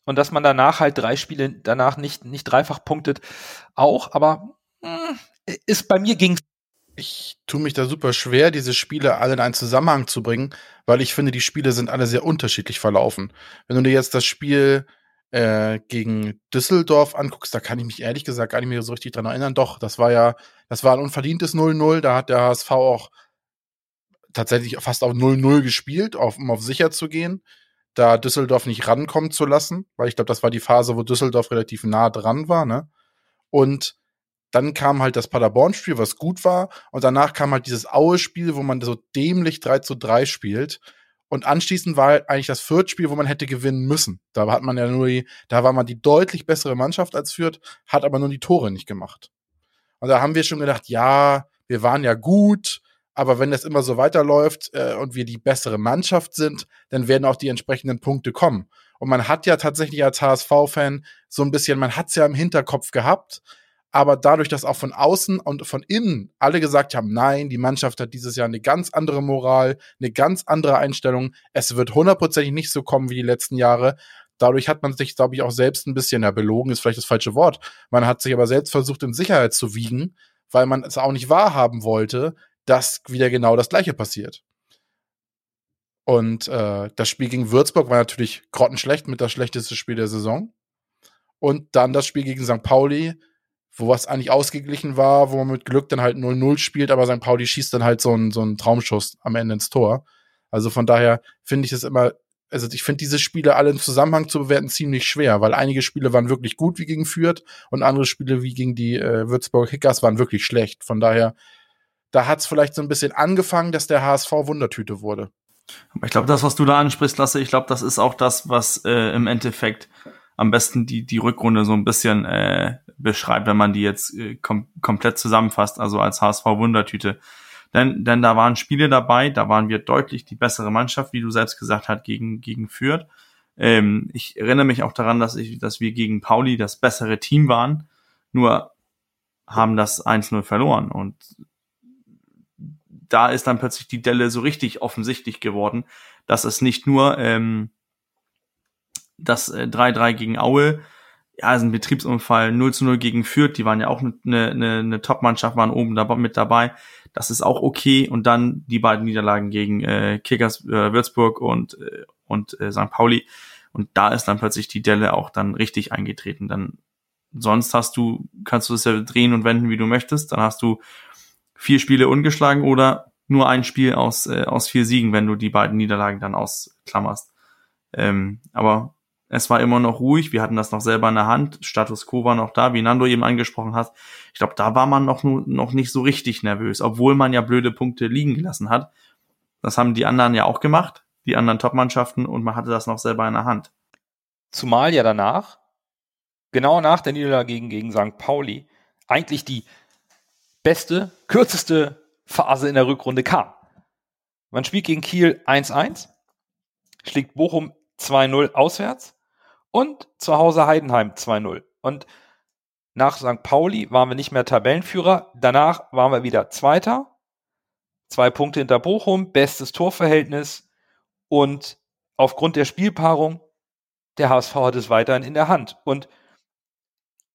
Und dass man danach halt drei Spiele danach nicht, nicht dreifach punktet, auch, aber mh, hm, ist bei mir ging's. Ich tue mich da super schwer, diese Spiele alle in einen Zusammenhang zu bringen, weil ich finde, die Spiele sind alle sehr unterschiedlich verlaufen. Wenn du dir jetzt das Spiel äh, gegen Düsseldorf anguckst, da kann ich mich ehrlich gesagt gar nicht mehr so richtig dran erinnern. Doch, das war ja, das war ein unverdientes 0-0, da hat der HSV auch tatsächlich fast auf 0-0 gespielt, auf, um auf sicher zu gehen, da Düsseldorf nicht rankommen zu lassen, weil ich glaube, das war die Phase, wo Düsseldorf relativ nah dran war, ne? Und dann kam halt das Paderborn-Spiel, was gut war, und danach kam halt dieses Aue-Spiel, wo man so dämlich 3 zu 3 spielt. Und anschließend war halt eigentlich das Fürth-Spiel, wo man hätte gewinnen müssen. Da hat man ja nur die, da war man die deutlich bessere Mannschaft als Fürth, hat aber nur die Tore nicht gemacht. Und da haben wir schon gedacht, ja, wir waren ja gut, aber wenn das immer so weiterläuft äh, und wir die bessere Mannschaft sind, dann werden auch die entsprechenden Punkte kommen. Und man hat ja tatsächlich als HSV-Fan so ein bisschen, man hat es ja im Hinterkopf gehabt, aber dadurch, dass auch von außen und von innen alle gesagt haben, nein, die Mannschaft hat dieses Jahr eine ganz andere Moral, eine ganz andere Einstellung, es wird hundertprozentig nicht so kommen wie die letzten Jahre, dadurch hat man sich, glaube ich, auch selbst ein bisschen, ja, belogen ist vielleicht das falsche Wort. Man hat sich aber selbst versucht, in Sicherheit zu wiegen, weil man es auch nicht wahrhaben wollte, dass wieder genau das Gleiche passiert. Und äh, das Spiel gegen Würzburg war natürlich grottenschlecht mit das schlechteste Spiel der Saison. Und dann das Spiel gegen St. Pauli, wo was eigentlich ausgeglichen war, wo man mit Glück dann halt 0-0 spielt, aber St. Pauli schießt dann halt so einen, so einen Traumschuss am Ende ins Tor. Also von daher finde ich es immer, also ich finde diese Spiele alle im Zusammenhang zu bewerten ziemlich schwer, weil einige Spiele waren wirklich gut wie gegen Fürth und andere Spiele wie gegen die äh, Würzburg Hickers waren wirklich schlecht. Von daher, da hat es vielleicht so ein bisschen angefangen, dass der HSV Wundertüte wurde. Ich glaube, das, was du da ansprichst, Lasse, ich glaube, das ist auch das, was äh, im Endeffekt am besten die, die Rückrunde so ein bisschen äh, beschreibt, wenn man die jetzt äh, kom komplett zusammenfasst, also als HSV-Wundertüte. Denn, denn da waren Spiele dabei, da waren wir deutlich die bessere Mannschaft, wie du selbst gesagt hast, gegen, gegen Fürth. Ähm, ich erinnere mich auch daran, dass, ich, dass wir gegen Pauli das bessere Team waren, nur haben das 1-0 verloren. Und da ist dann plötzlich die Delle so richtig offensichtlich geworden, dass es nicht nur ähm, das äh, 3-3 gegen Aue, ja, ist ein Betriebsunfall, 0 zu 0 gegen Fürth, die waren ja auch eine, eine, eine Top-Mannschaft, waren oben da, mit dabei. Das ist auch okay. Und dann die beiden Niederlagen gegen äh, Kickers äh, Würzburg und, äh, und äh, St. Pauli. Und da ist dann plötzlich die Delle auch dann richtig eingetreten. Dann sonst hast du, kannst du es ja drehen und wenden, wie du möchtest. Dann hast du vier Spiele ungeschlagen oder nur ein Spiel aus, äh, aus vier Siegen, wenn du die beiden Niederlagen dann ausklammerst. Ähm, aber es war immer noch ruhig, wir hatten das noch selber in der Hand, Status quo war noch da, wie Nando eben angesprochen hat. Ich glaube, da war man noch, noch nicht so richtig nervös, obwohl man ja blöde Punkte liegen gelassen hat. Das haben die anderen ja auch gemacht, die anderen Top-Mannschaften, und man hatte das noch selber in der Hand. Zumal ja danach, genau nach der Niederlage gegen, gegen St. Pauli, eigentlich die beste, kürzeste Phase in der Rückrunde kam. Man spielt gegen Kiel 1-1, schlägt Bochum 2-0 auswärts und zu Hause Heidenheim 2-0. Und nach St. Pauli waren wir nicht mehr Tabellenführer. Danach waren wir wieder Zweiter. Zwei Punkte hinter Bochum, bestes Torverhältnis. Und aufgrund der Spielpaarung, der HSV hat es weiterhin in der Hand. Und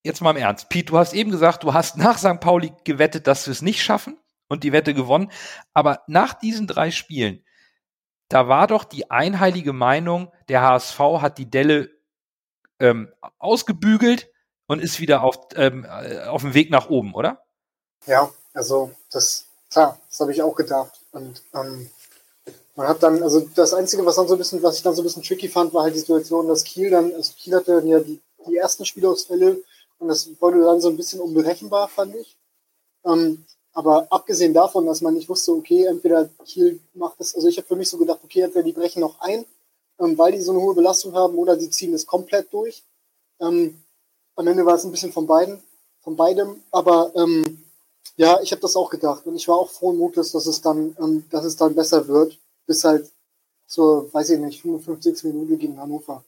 jetzt mal im Ernst. Pete, du hast eben gesagt, du hast nach St. Pauli gewettet, dass wir es nicht schaffen und die Wette gewonnen. Aber nach diesen drei Spielen, da war doch die einheilige Meinung, der HSV hat die Delle ähm, ausgebügelt und ist wieder auf, ähm, äh, auf dem Weg nach oben, oder? Ja, also das, klar, das habe ich auch gedacht. Und ähm, man hat dann, also das Einzige, was dann so ein bisschen, was ich dann so ein bisschen tricky fand, war halt die Situation, dass Kiel dann, also Kiel hatte dann ja die, die ersten Spielausfälle und das wurde dann so ein bisschen unberechenbar, fand ich. Ähm, aber abgesehen davon, dass man nicht wusste, okay, entweder Kiel macht das, also ich habe für mich so gedacht, okay, entweder die brechen noch ein ähm, weil die so eine hohe Belastung haben, oder sie ziehen es komplett durch. Ähm, am Ende war es ein bisschen von beiden, von beidem, aber ähm, ja, ich habe das auch gedacht und ich war auch frohen Mutes, dass es dann, ähm, dass es dann besser wird, bis halt zur, weiß ich nicht, 55 Minuten gegen Hannover.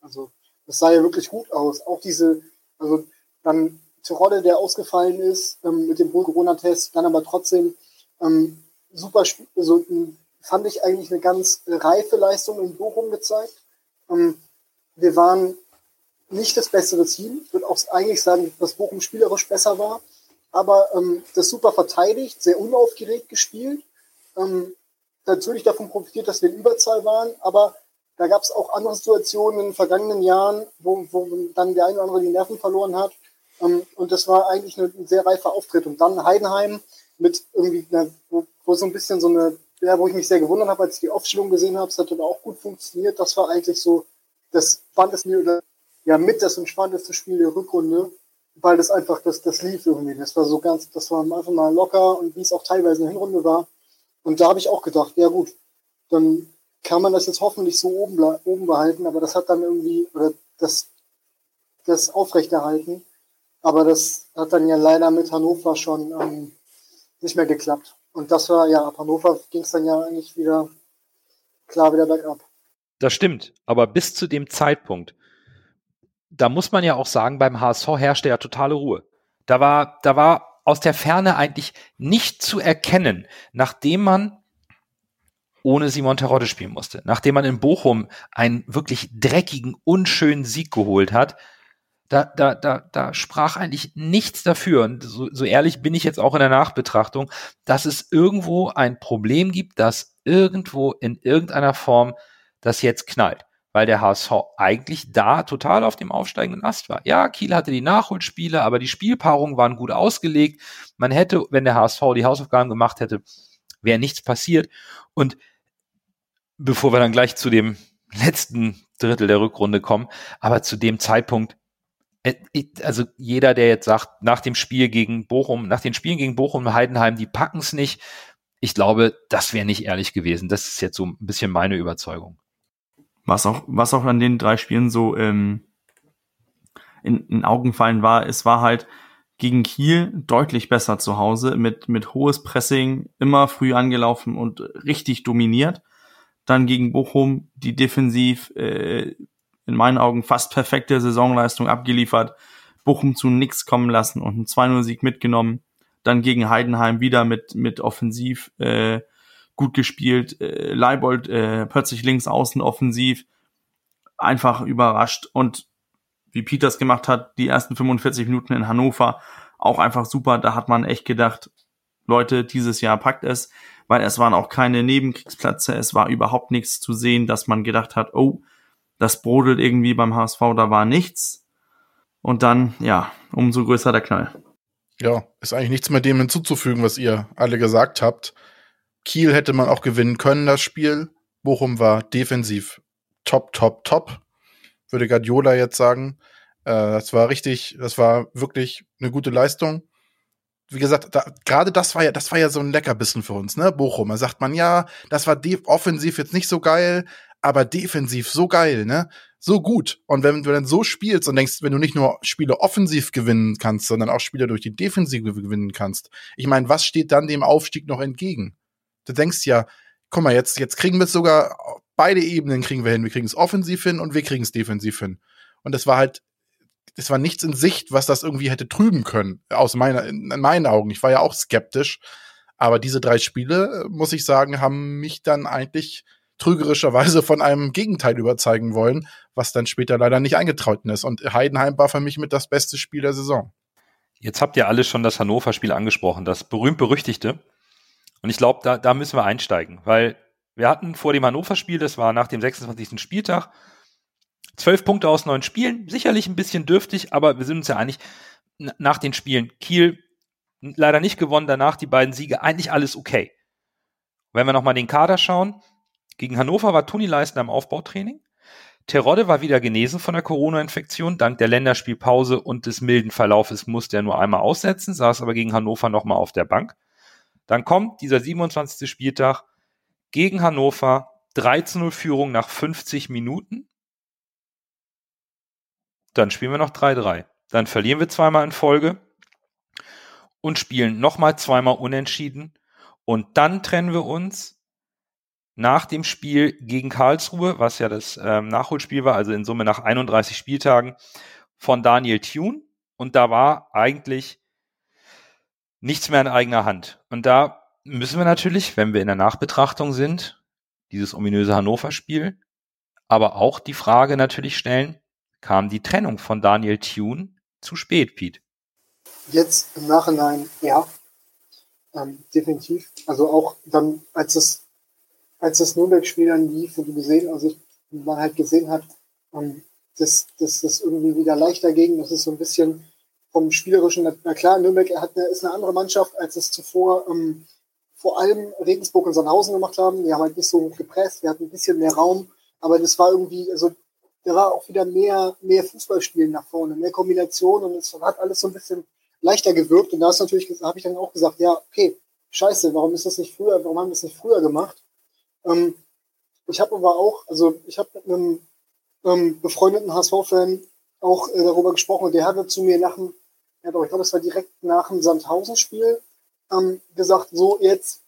Also das sah ja wirklich gut aus. Auch diese, also dann Rolle, der ausgefallen ist ähm, mit dem Corona-Test, dann aber trotzdem ähm, super, also ein fand ich eigentlich eine ganz reife Leistung in Bochum gezeigt. Ähm, wir waren nicht das bessere Team. Ich würde auch eigentlich sagen, dass Bochum spielerisch besser war. Aber ähm, das super verteidigt, sehr unaufgeregt gespielt. Ähm, natürlich davon profitiert, dass wir in Überzahl waren. Aber da gab es auch andere Situationen in den vergangenen Jahren, wo, wo dann der eine oder andere die Nerven verloren hat. Ähm, und das war eigentlich ein sehr reifer Auftritt. Und dann Heidenheim mit irgendwie, einer, wo, wo so ein bisschen so eine ja, wo ich mich sehr gewundert habe, als ich die Aufstellung gesehen habe, es hat dann auch gut funktioniert. Das war eigentlich so das spannendste oder ja mit das entspannteste Spiel der Rückrunde, weil das einfach das das lief irgendwie. Das war so ganz, das war einfach mal locker und wie es auch teilweise in der Hinrunde war. Und da habe ich auch gedacht, ja gut, dann kann man das jetzt hoffentlich so oben, oben behalten, aber das hat dann irgendwie oder das das aufrechterhalten. Aber das hat dann ja leider mit Hannover schon ähm, nicht mehr geklappt. Und das war ja, ab Hannover ging es dann ja eigentlich wieder klar wieder bergab. Das stimmt, aber bis zu dem Zeitpunkt, da muss man ja auch sagen, beim HSV herrschte ja totale Ruhe. Da war, da war aus der Ferne eigentlich nicht zu erkennen, nachdem man ohne Simon Terodde spielen musste. Nachdem man in Bochum einen wirklich dreckigen, unschönen Sieg geholt hat, da, da, da, da sprach eigentlich nichts dafür. Und so, so ehrlich bin ich jetzt auch in der Nachbetrachtung, dass es irgendwo ein Problem gibt, dass irgendwo in irgendeiner Form das jetzt knallt. Weil der HSV eigentlich da total auf dem aufsteigenden Ast war. Ja, Kiel hatte die Nachholspiele, aber die Spielpaarungen waren gut ausgelegt. Man hätte, wenn der HSV die Hausaufgaben gemacht hätte, wäre nichts passiert. Und bevor wir dann gleich zu dem letzten Drittel der Rückrunde kommen, aber zu dem Zeitpunkt also jeder, der jetzt sagt, nach dem Spiel gegen Bochum, nach den Spielen gegen Bochum und Heidenheim, die packen es nicht. Ich glaube, das wäre nicht ehrlich gewesen. Das ist jetzt so ein bisschen meine Überzeugung. Was auch, was auch an den drei Spielen so ähm, in, in Augen fallen war, es war halt gegen Kiel deutlich besser zu Hause, mit, mit hohes Pressing, immer früh angelaufen und richtig dominiert. Dann gegen Bochum, die defensiv äh, in meinen Augen fast perfekte Saisonleistung abgeliefert, Bochum zu nix kommen lassen und einen 2-0-Sieg mitgenommen. Dann gegen Heidenheim wieder mit, mit offensiv äh, gut gespielt. Äh, Leibold äh, plötzlich links außen offensiv. Einfach überrascht. Und wie Peters gemacht hat, die ersten 45 Minuten in Hannover auch einfach super. Da hat man echt gedacht, Leute, dieses Jahr packt es, weil es waren auch keine Nebenkriegsplätze. Es war überhaupt nichts zu sehen, dass man gedacht hat, oh, das brodelt irgendwie beim HSV, da war nichts. Und dann, ja, umso größer der Knall. Ja, ist eigentlich nichts mehr dem hinzuzufügen, was ihr alle gesagt habt. Kiel hätte man auch gewinnen können, das Spiel. Bochum war defensiv top, top, top. Würde Guardiola jetzt sagen. Äh, das war richtig, das war wirklich eine gute Leistung. Wie gesagt, da, gerade das war ja, das war ja so ein Leckerbissen für uns, ne? Bochum. Da sagt man, ja, das war offensiv jetzt nicht so geil, aber defensiv so geil, ne? So gut. Und wenn du dann so spielst und denkst, wenn du nicht nur Spiele offensiv gewinnen kannst, sondern auch Spiele durch die Defensive gewinnen kannst, ich meine, was steht dann dem Aufstieg noch entgegen? Du denkst ja, guck mal, jetzt, jetzt kriegen wir es sogar, beide Ebenen kriegen wir hin. Wir kriegen es offensiv hin und wir kriegen es defensiv hin. Und das war halt, das war nichts in Sicht, was das irgendwie hätte trüben können, aus meiner, in meinen Augen. Ich war ja auch skeptisch. Aber diese drei Spiele, muss ich sagen, haben mich dann eigentlich trügerischerweise von einem Gegenteil überzeugen wollen, was dann später leider nicht eingetreten ist. Und Heidenheim war für mich mit das beste Spiel der Saison. Jetzt habt ihr alle schon das Hannover-Spiel angesprochen, das berühmt-berüchtigte. Und ich glaube, da, da müssen wir einsteigen, weil wir hatten vor dem Hannover-Spiel, das war nach dem 26. Spieltag, zwölf Punkte aus neun Spielen, sicherlich ein bisschen dürftig, aber wir sind uns ja einig, nach den Spielen Kiel leider nicht gewonnen, danach die beiden Siege, eigentlich alles okay. Wenn wir nochmal den Kader schauen, gegen Hannover war Toni Leistner im Aufbautraining. Terodde war wieder genesen von der Corona-Infektion. Dank der Länderspielpause und des milden Verlaufes musste er nur einmal aussetzen, saß aber gegen Hannover nochmal auf der Bank. Dann kommt dieser 27. Spieltag gegen Hannover, 13-0 Führung nach 50 Minuten. Dann spielen wir noch 3-3. Dann verlieren wir zweimal in Folge und spielen nochmal zweimal unentschieden. Und dann trennen wir uns nach dem Spiel gegen Karlsruhe, was ja das ähm, Nachholspiel war, also in Summe nach 31 Spieltagen, von Daniel Thune. Und da war eigentlich nichts mehr in eigener Hand. Und da müssen wir natürlich, wenn wir in der Nachbetrachtung sind, dieses ominöse Hannover-Spiel, aber auch die Frage natürlich stellen, kam die Trennung von Daniel Thune zu spät, Pete? Jetzt im Nachhinein, ja, ähm, definitiv. Also auch dann, als es als das Nürnberg-Spiel dann lief und du gesehen, also ich, man halt gesehen hat, um, dass, dass das irgendwie wieder leichter ging, das ist so ein bisschen vom Spielerischen, na klar, Nürnberg hat eine, ist eine andere Mannschaft, als es zuvor ähm, vor allem Regensburg und Sandhausen gemacht haben. Die haben halt nicht so gepresst, wir hatten ein bisschen mehr Raum, aber das war irgendwie, also da war auch wieder mehr, mehr Fußballspielen nach vorne, mehr Kombination und es hat alles so ein bisschen leichter gewirkt. Und da ist natürlich, habe ich dann auch gesagt, ja, okay, scheiße, warum ist das nicht früher, warum haben wir das nicht früher gemacht? Ähm, ich habe aber auch, also ich habe mit einem ähm, befreundeten HSV-Fan auch äh, darüber gesprochen und der hatte zu mir nach dem, ja doch, ich glaube, es war direkt nach dem Sandhausen-Spiel ähm, gesagt, so jetzt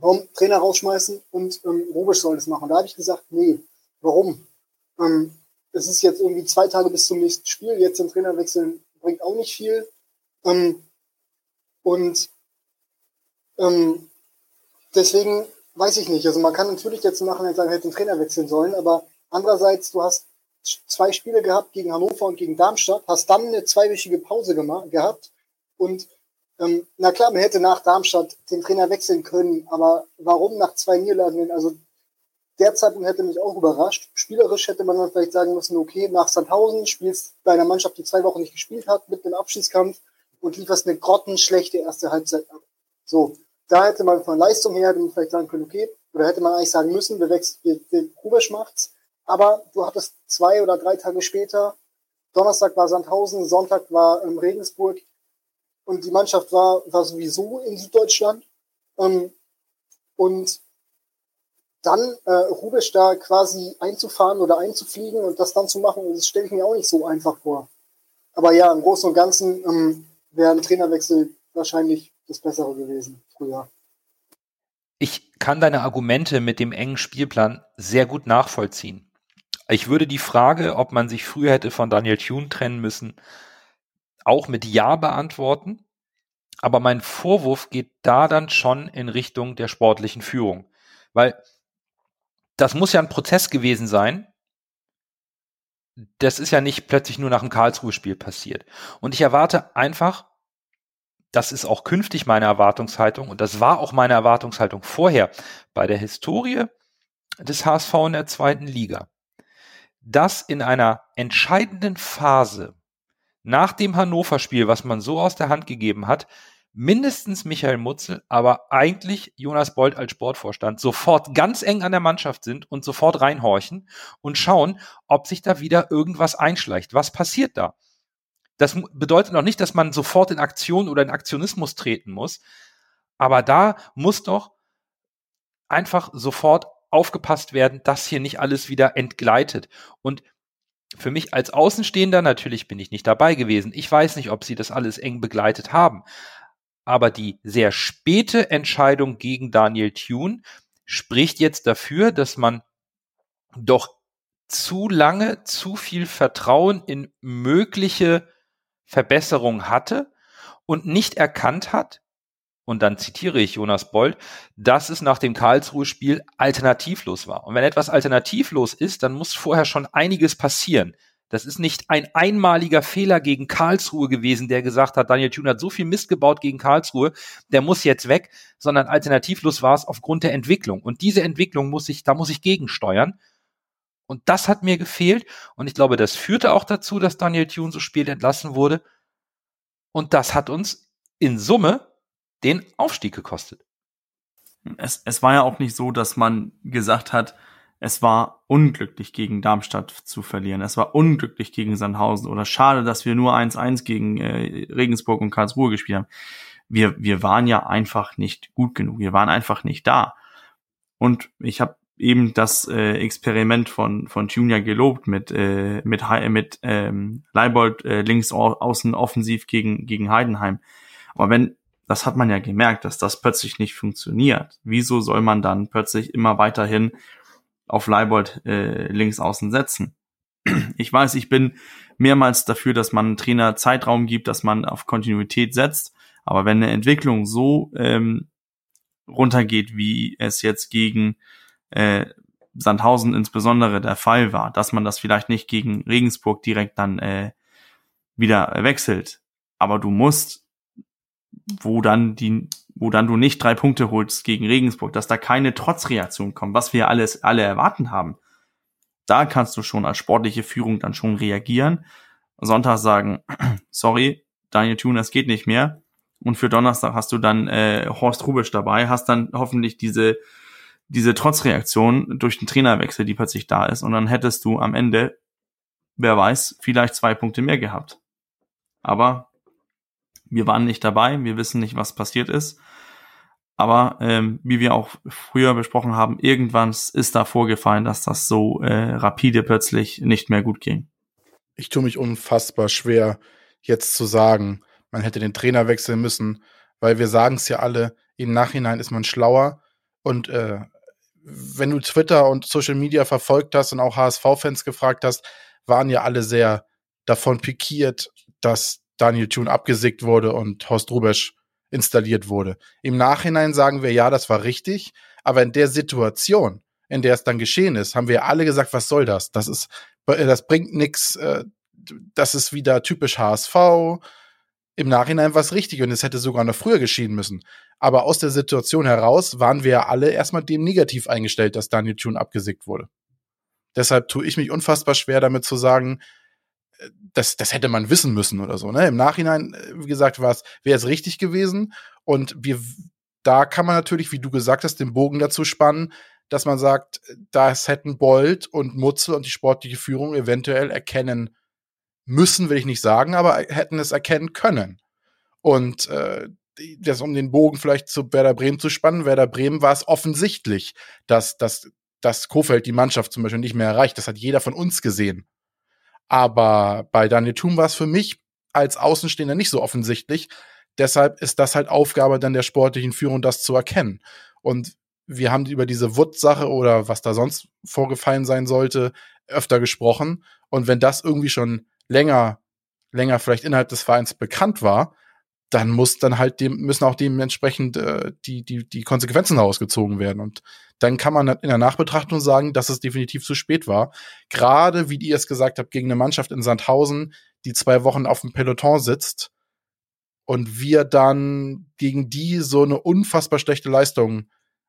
warum Trainer rausschmeißen und ähm, Rubisch soll das machen. Da habe ich gesagt, nee, warum? Ähm, es ist jetzt irgendwie zwei Tage bis zum nächsten Spiel, jetzt den Trainer wechseln bringt auch nicht viel. Ähm, und ähm, deswegen weiß ich nicht. Also man kann natürlich jetzt im Nachhinein sagen, hätte den Trainer wechseln sollen, aber andererseits, du hast zwei Spiele gehabt gegen Hannover und gegen Darmstadt, hast dann eine zweiwöchige Pause gehabt und ähm, na klar, man hätte nach Darmstadt den Trainer wechseln können, aber warum nach zwei Niederlagen? Also der Zeitpunkt hätte mich auch überrascht. Spielerisch hätte man dann vielleicht sagen müssen, okay, nach Sandhausen spielst bei einer Mannschaft, die zwei Wochen nicht gespielt hat, mit dem Abschiedskampf und lieferst eine grottenschlechte erste Halbzeit ab. So, da hätte man von Leistung her hätte man vielleicht sagen können, okay, oder hätte man eigentlich sagen müssen, wir wechseln, wir, Rubisch macht's. Aber du hattest zwei oder drei Tage später, Donnerstag war Sandhausen, Sonntag war ähm, Regensburg und die Mannschaft war, war sowieso in Süddeutschland. Ähm, und dann äh, Rubisch da quasi einzufahren oder einzufliegen und das dann zu machen, das stelle ich mir auch nicht so einfach vor. Aber ja, im Großen und Ganzen ähm, wäre ein Trainerwechsel wahrscheinlich das Bessere gewesen früher. Ich kann deine Argumente mit dem engen Spielplan sehr gut nachvollziehen. Ich würde die Frage, ob man sich früher hätte von Daniel Thune trennen müssen, auch mit Ja beantworten. Aber mein Vorwurf geht da dann schon in Richtung der sportlichen Führung. Weil das muss ja ein Prozess gewesen sein. Das ist ja nicht plötzlich nur nach dem Karlsruhe-Spiel passiert. Und ich erwarte einfach, das ist auch künftig meine Erwartungshaltung und das war auch meine Erwartungshaltung vorher bei der Historie des HSV in der zweiten Liga, dass in einer entscheidenden Phase nach dem Hannover-Spiel, was man so aus der Hand gegeben hat, mindestens Michael Mutzel, aber eigentlich Jonas Bold als Sportvorstand sofort ganz eng an der Mannschaft sind und sofort reinhorchen und schauen, ob sich da wieder irgendwas einschleicht. Was passiert da? Das bedeutet noch nicht, dass man sofort in Aktion oder in Aktionismus treten muss. Aber da muss doch einfach sofort aufgepasst werden, dass hier nicht alles wieder entgleitet. Und für mich als Außenstehender, natürlich bin ich nicht dabei gewesen. Ich weiß nicht, ob sie das alles eng begleitet haben. Aber die sehr späte Entscheidung gegen Daniel Thune spricht jetzt dafür, dass man doch zu lange zu viel Vertrauen in mögliche Verbesserung hatte und nicht erkannt hat, und dann zitiere ich Jonas Bold, dass es nach dem Karlsruhe-Spiel alternativlos war. Und wenn etwas alternativlos ist, dann muss vorher schon einiges passieren. Das ist nicht ein einmaliger Fehler gegen Karlsruhe gewesen, der gesagt hat, Daniel Thune hat so viel Mist gebaut gegen Karlsruhe, der muss jetzt weg, sondern alternativlos war es aufgrund der Entwicklung. Und diese Entwicklung muss ich, da muss ich gegensteuern. Und das hat mir gefehlt. Und ich glaube, das führte auch dazu, dass Daniel Thune so spät entlassen wurde. Und das hat uns in Summe den Aufstieg gekostet. Es, es war ja auch nicht so, dass man gesagt hat, es war unglücklich gegen Darmstadt zu verlieren. Es war unglücklich gegen Sandhausen oder schade, dass wir nur 1-1 gegen äh, Regensburg und Karlsruhe gespielt haben. Wir, wir waren ja einfach nicht gut genug. Wir waren einfach nicht da. Und ich habe eben das äh, Experiment von von Junior gelobt mit äh, mit mit ähm, Leibold äh, links außen offensiv gegen gegen Heidenheim. Aber wenn das hat man ja gemerkt, dass das plötzlich nicht funktioniert. Wieso soll man dann plötzlich immer weiterhin auf Leibold äh, links außen setzen? Ich weiß, ich bin mehrmals dafür, dass man Trainer Zeitraum gibt, dass man auf Kontinuität setzt. Aber wenn eine Entwicklung so ähm, runtergeht, wie es jetzt gegen äh, Sandhausen insbesondere der Fall war, dass man das vielleicht nicht gegen Regensburg direkt dann äh, wieder wechselt. Aber du musst, wo dann die, wo dann du nicht drei Punkte holst gegen Regensburg, dass da keine Trotzreaktion kommt, was wir alles alle erwarten haben. Da kannst du schon als sportliche Führung dann schon reagieren. Sonntag sagen, <clears throat> sorry, Daniel Thune, das geht nicht mehr. Und für Donnerstag hast du dann äh, Horst Rubisch dabei, hast dann hoffentlich diese diese Trotzreaktion durch den Trainerwechsel, die plötzlich da ist. Und dann hättest du am Ende, wer weiß, vielleicht zwei Punkte mehr gehabt. Aber wir waren nicht dabei, wir wissen nicht, was passiert ist. Aber ähm, wie wir auch früher besprochen haben, irgendwann ist da vorgefallen, dass das so äh, rapide plötzlich nicht mehr gut ging. Ich tue mich unfassbar schwer, jetzt zu sagen, man hätte den Trainer wechseln müssen, weil wir sagen es ja alle, im Nachhinein ist man schlauer und äh, wenn du Twitter und Social Media verfolgt hast und auch HSV-Fans gefragt hast, waren ja alle sehr davon pikiert, dass Daniel Thune abgesickt wurde und Horst Rubesch installiert wurde. Im Nachhinein sagen wir, ja, das war richtig, Aber in der Situation, in der es dann geschehen ist, haben wir alle gesagt, was soll das? Das ist, das bringt nix. Äh, das ist wieder typisch HSV. Im Nachhinein war es richtig und es hätte sogar noch früher geschehen müssen. Aber aus der Situation heraus waren wir alle erstmal dem negativ eingestellt, dass Daniel Thune abgesickt wurde. Deshalb tue ich mich unfassbar schwer damit zu sagen, äh, das, das hätte man wissen müssen oder so. Ne? Im Nachhinein, äh, wie gesagt, wäre es richtig gewesen. Und wir, da kann man natürlich, wie du gesagt hast, den Bogen dazu spannen, dass man sagt, das hätten Bold und Mutzel und die sportliche Führung eventuell erkennen müssen, will ich nicht sagen, aber hätten es erkennen können. Und äh, das, um den Bogen vielleicht zu Werder Bremen zu spannen, Werder Bremen war es offensichtlich, dass, dass, dass Kofeld die Mannschaft zum Beispiel nicht mehr erreicht. Das hat jeder von uns gesehen. Aber bei Daniel Thum war es für mich als Außenstehender nicht so offensichtlich. Deshalb ist das halt Aufgabe dann der sportlichen Führung, das zu erkennen. Und wir haben über diese Wood-Sache oder was da sonst vorgefallen sein sollte, öfter gesprochen. Und wenn das irgendwie schon länger, länger vielleicht innerhalb des Vereins bekannt war, dann muss dann halt dem, müssen auch dementsprechend äh, die, die, die Konsequenzen herausgezogen werden. Und dann kann man in der Nachbetrachtung sagen, dass es definitiv zu spät war. Gerade, wie ihr es gesagt habt, gegen eine Mannschaft in Sandhausen, die zwei Wochen auf dem Peloton sitzt und wir dann gegen die so eine unfassbar schlechte Leistung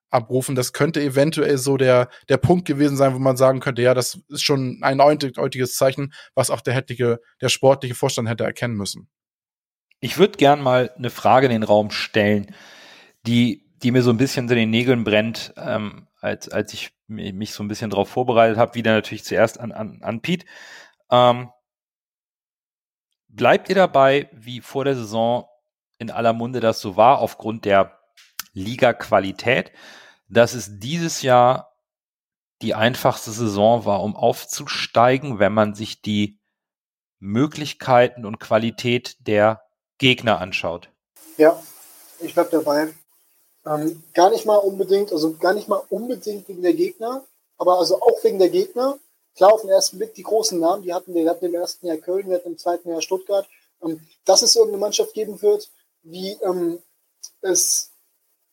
abrufen. Das könnte eventuell so der, der Punkt gewesen sein, wo man sagen könnte, ja, das ist schon ein eindeutiges Zeichen, was auch der, hätte, der sportliche Vorstand hätte erkennen müssen. Ich würde gern mal eine Frage in den Raum stellen, die, die mir so ein bisschen in den Nägeln brennt, ähm, als, als ich mich so ein bisschen darauf vorbereitet habe, wieder natürlich zuerst an, an, an Pete. Ähm, bleibt ihr dabei, wie vor der Saison in aller Munde das so war, aufgrund der Liga-Qualität, dass es dieses Jahr die einfachste Saison war, um aufzusteigen, wenn man sich die Möglichkeiten und Qualität der Gegner anschaut. Ja, ich bleib dabei. Ähm, gar nicht mal unbedingt, also gar nicht mal unbedingt wegen der Gegner, aber also auch wegen der Gegner. Klar, auf den ersten Blick die großen Namen, die hatten wir, wir hatten im ersten Jahr Köln, wir hatten im zweiten Jahr Stuttgart. Ähm, dass es irgendeine Mannschaft geben wird, wie ähm, es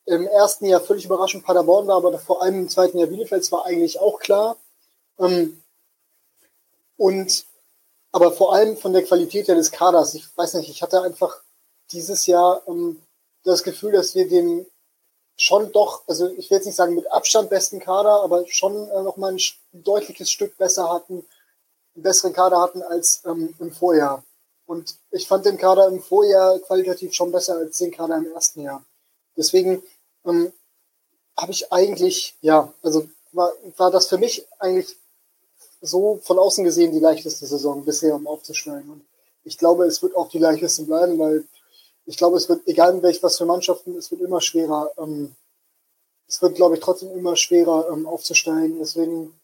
im ersten Jahr völlig überraschend Paderborn war, aber vor allem im zweiten Jahr Bielefeld war eigentlich auch klar. Ähm, und aber vor allem von der Qualität des Kaders. Ich weiß nicht, ich hatte einfach dieses Jahr ähm, das Gefühl, dass wir den schon doch, also ich will jetzt nicht sagen mit Abstand besten Kader, aber schon äh, noch mal ein, ein, deutliches Stück besser hatten, einen besseren Kader hatten als ähm, im Vorjahr. Und ich fand den Kader im Vorjahr qualitativ schon besser als den Kader im ersten Jahr. Deswegen ähm, habe ich eigentlich, ja, also war, war das für mich eigentlich so von außen gesehen die leichteste Saison bisher, um aufzusteigen. Und ich glaube, es wird auch die leichteste bleiben, weil ich glaube, es wird, egal in welch was für Mannschaften, es wird immer schwerer, ähm, es wird, glaube ich, trotzdem immer schwerer ähm, aufzusteigen. Deswegen,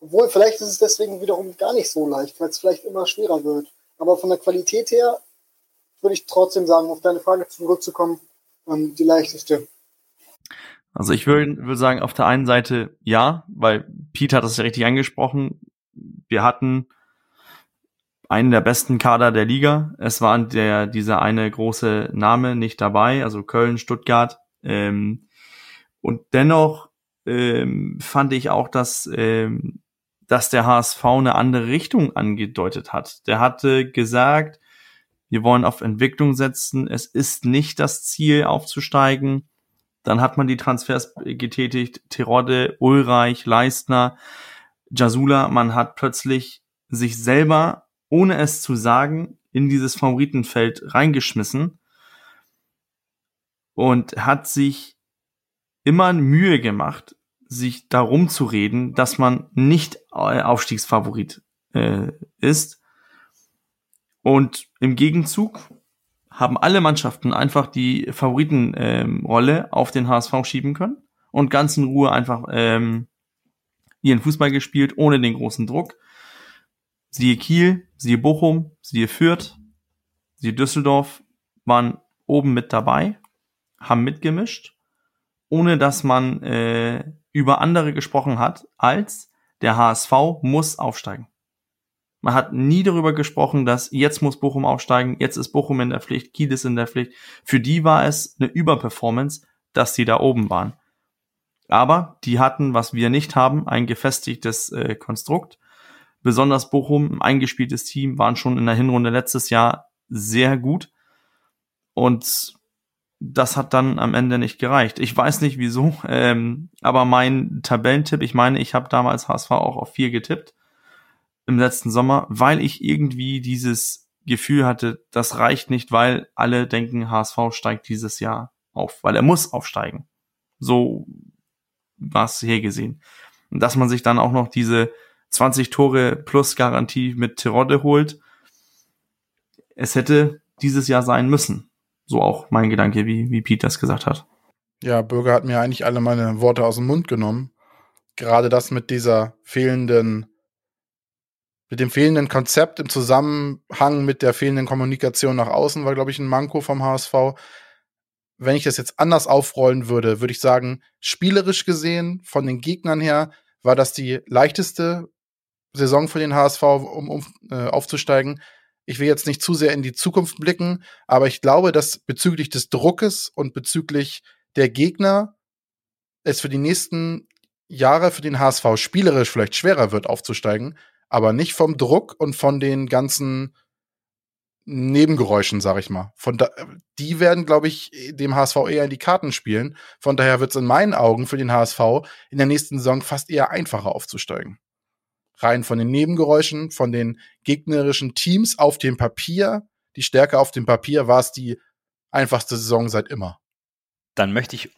obwohl vielleicht ist es deswegen wiederum gar nicht so leicht, weil es vielleicht immer schwerer wird. Aber von der Qualität her würde ich trotzdem sagen, auf deine Frage zurückzukommen, ähm, die leichteste. Also ich würde würd sagen, auf der einen Seite ja, weil Pete hat das ja richtig angesprochen. Wir hatten einen der besten Kader der Liga. Es war der, dieser eine große Name nicht dabei, also Köln, Stuttgart. Ähm, und dennoch ähm, fand ich auch, dass, ähm, dass der HSV eine andere Richtung angedeutet hat. Der hatte gesagt, wir wollen auf Entwicklung setzen. Es ist nicht das Ziel, aufzusteigen. Dann hat man die Transfers getätigt. Terodde, Ulreich, Leistner, Jasula. Man hat plötzlich sich selber, ohne es zu sagen, in dieses Favoritenfeld reingeschmissen und hat sich immer Mühe gemacht, sich darum zu reden, dass man nicht Aufstiegsfavorit äh, ist. Und im Gegenzug haben alle Mannschaften einfach die Favoritenrolle ähm, auf den HSV schieben können und ganz in Ruhe einfach ähm, ihren Fußball gespielt, ohne den großen Druck. Siehe Kiel, siehe Bochum, siehe Fürth, siehe Düsseldorf waren oben mit dabei, haben mitgemischt, ohne dass man äh, über andere gesprochen hat, als der HSV muss aufsteigen. Man hat nie darüber gesprochen, dass jetzt muss Bochum aufsteigen, jetzt ist Bochum in der Pflicht, Kiel ist in der Pflicht. Für die war es eine Überperformance, dass sie da oben waren. Aber die hatten, was wir nicht haben, ein gefestigtes äh, Konstrukt. Besonders Bochum, ein eingespieltes Team, waren schon in der Hinrunde letztes Jahr sehr gut. Und das hat dann am Ende nicht gereicht. Ich weiß nicht wieso, <laughs> ähm, aber mein Tabellentipp, ich meine, ich habe damals HSV auch auf vier getippt im letzten Sommer, weil ich irgendwie dieses Gefühl hatte, das reicht nicht, weil alle denken, HSV steigt dieses Jahr auf, weil er muss aufsteigen. So war es hier gesehen. Und dass man sich dann auch noch diese 20 Tore plus Garantie mit Terodde holt, es hätte dieses Jahr sein müssen. So auch mein Gedanke, wie, wie Pete das gesagt hat. Ja, Bürger hat mir eigentlich alle meine Worte aus dem Mund genommen. Gerade das mit dieser fehlenden, mit dem fehlenden Konzept im Zusammenhang mit der fehlenden Kommunikation nach außen war, glaube ich, ein Manko vom HSV. Wenn ich das jetzt anders aufrollen würde, würde ich sagen, spielerisch gesehen, von den Gegnern her, war das die leichteste Saison für den HSV, um, um äh, aufzusteigen. Ich will jetzt nicht zu sehr in die Zukunft blicken, aber ich glaube, dass bezüglich des Druckes und bezüglich der Gegner es für die nächsten Jahre für den HSV spielerisch vielleicht schwerer wird, aufzusteigen, aber nicht vom Druck und von den ganzen Nebengeräuschen, sag ich mal. Von da, die werden, glaube ich, dem HSV eher in die Karten spielen. Von daher wird es in meinen Augen für den HSV in der nächsten Saison fast eher einfacher aufzusteigen rein von den Nebengeräuschen, von den gegnerischen Teams auf dem Papier, die Stärke auf dem Papier war es die einfachste Saison seit immer. Dann möchte ich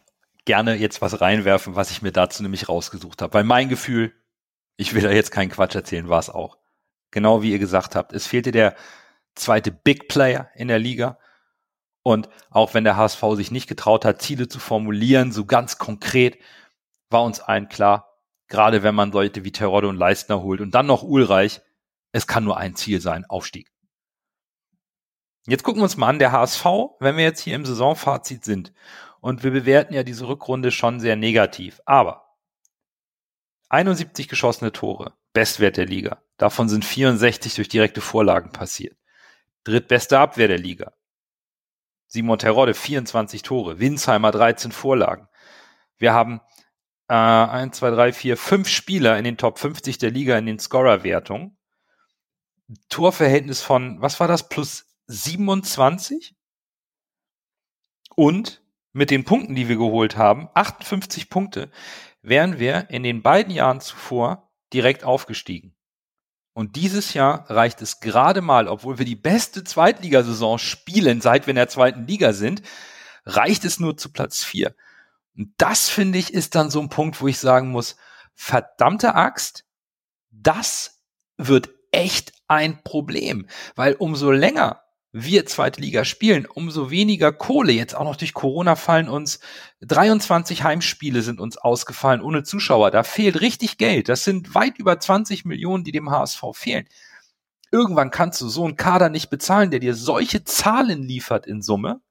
gerne jetzt was reinwerfen, was ich mir dazu nämlich rausgesucht habe. Weil mein Gefühl, ich will da jetzt keinen Quatsch erzählen, war es auch. Genau wie ihr gesagt habt. Es fehlte der zweite Big Player in der Liga. Und auch wenn der HSV sich nicht getraut hat, Ziele zu formulieren, so ganz konkret, war uns allen klar, Gerade wenn man Leute wie Terodde und Leistner holt und dann noch Ulreich, es kann nur ein Ziel sein, Aufstieg. Jetzt gucken wir uns mal an, der HSV, wenn wir jetzt hier im Saisonfazit sind. Und wir bewerten ja diese Rückrunde schon sehr negativ. Aber 71 geschossene Tore, Bestwert der Liga. Davon sind 64 durch direkte Vorlagen passiert. Drittbeste Abwehr der Liga. Simon Terodde 24 Tore, Winsheimer 13 Vorlagen. Wir haben äh, 1, 2, 3, 4, 5 Spieler in den Top 50 der Liga in den Scorer-Wertungen. Torverhältnis von, was war das, plus 27? Und mit den Punkten, die wir geholt haben, 58 Punkte, wären wir in den beiden Jahren zuvor direkt aufgestiegen. Und dieses Jahr reicht es gerade mal, obwohl wir die beste Zweitligasaison spielen, seit wir in der zweiten Liga sind, reicht es nur zu Platz 4. Und das finde ich ist dann so ein Punkt, wo ich sagen muss, verdammte Axt, das wird echt ein Problem, weil umso länger wir zweite Liga spielen, umso weniger Kohle. Jetzt auch noch durch Corona fallen uns 23 Heimspiele sind uns ausgefallen ohne Zuschauer. Da fehlt richtig Geld. Das sind weit über 20 Millionen, die dem HSV fehlen. Irgendwann kannst du so einen Kader nicht bezahlen, der dir solche Zahlen liefert in Summe.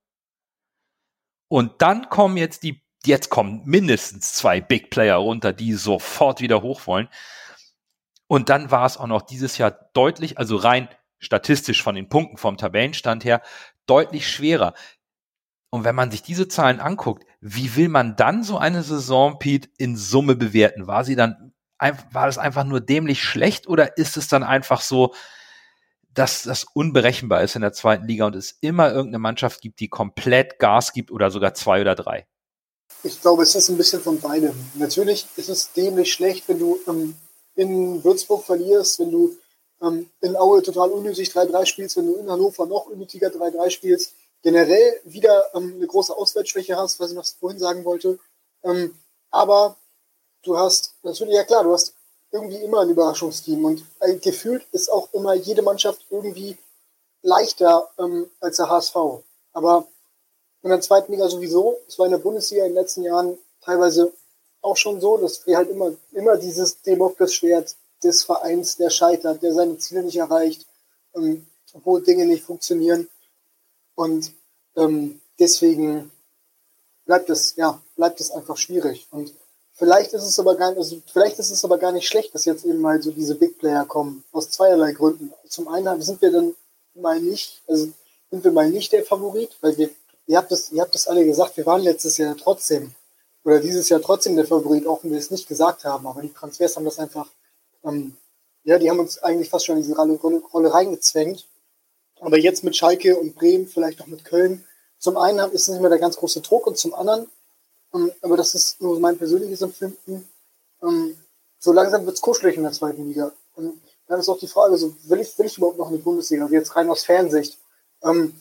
Und dann kommen jetzt die jetzt kommen mindestens zwei Big Player runter, die sofort wieder hoch wollen. Und dann war es auch noch dieses Jahr deutlich, also rein statistisch von den Punkten vom Tabellenstand her, deutlich schwerer. Und wenn man sich diese Zahlen anguckt, wie will man dann so eine Saison, Pete, in Summe bewerten? War sie dann, war es einfach nur dämlich schlecht oder ist es dann einfach so, dass das unberechenbar ist in der zweiten Liga und es immer irgendeine Mannschaft gibt, die komplett Gas gibt oder sogar zwei oder drei? Ich glaube, es ist ein bisschen von beidem. Natürlich ist es dämlich schlecht, wenn du ähm, in Würzburg verlierst, wenn du ähm, in Aue total unnötig 3-3 spielst, wenn du in Hannover noch unnötiger 3-3 spielst, generell wieder ähm, eine große Auswärtsschwäche hast, was ich noch vorhin sagen wollte. Ähm, aber du hast natürlich, ja klar, du hast irgendwie immer ein Überraschungsteam und äh, gefühlt ist auch immer jede Mannschaft irgendwie leichter ähm, als der HSV. Aber in der zweiten Liga sowieso. Es war in der Bundesliga in den letzten Jahren teilweise auch schon so, dass wir halt immer, immer dieses Demokles-Schwert des Vereins, der scheitert, der seine Ziele nicht erreicht, ähm, obwohl Dinge nicht funktionieren. Und ähm, deswegen bleibt es, ja, bleibt es einfach schwierig. Und vielleicht ist es aber gar nicht, also vielleicht ist es aber gar nicht schlecht, dass jetzt eben mal so diese Big Player kommen, aus zweierlei Gründen. Zum einen sind wir dann mal nicht, also sind wir mal nicht der Favorit, weil wir ihr habt es, ihr habt es alle gesagt, wir waren letztes Jahr trotzdem oder dieses Jahr trotzdem der Favorit, auch wenn wir es nicht gesagt haben, aber die Transfers haben das einfach, ähm, ja, die haben uns eigentlich fast schon in diese Rolle, Rolle, Rolle reingezwängt. Aber jetzt mit Schalke und Bremen, vielleicht auch mit Köln, zum einen ist es nicht mehr der ganz große Druck und zum anderen, ähm, aber das ist nur mein persönliches Empfinden, ähm, so langsam wird es kuschelig in der zweiten Liga. Und dann ist auch die Frage, so, will ich, will ich überhaupt noch in die Bundesliga? Also jetzt rein aus Fernsicht. Ähm,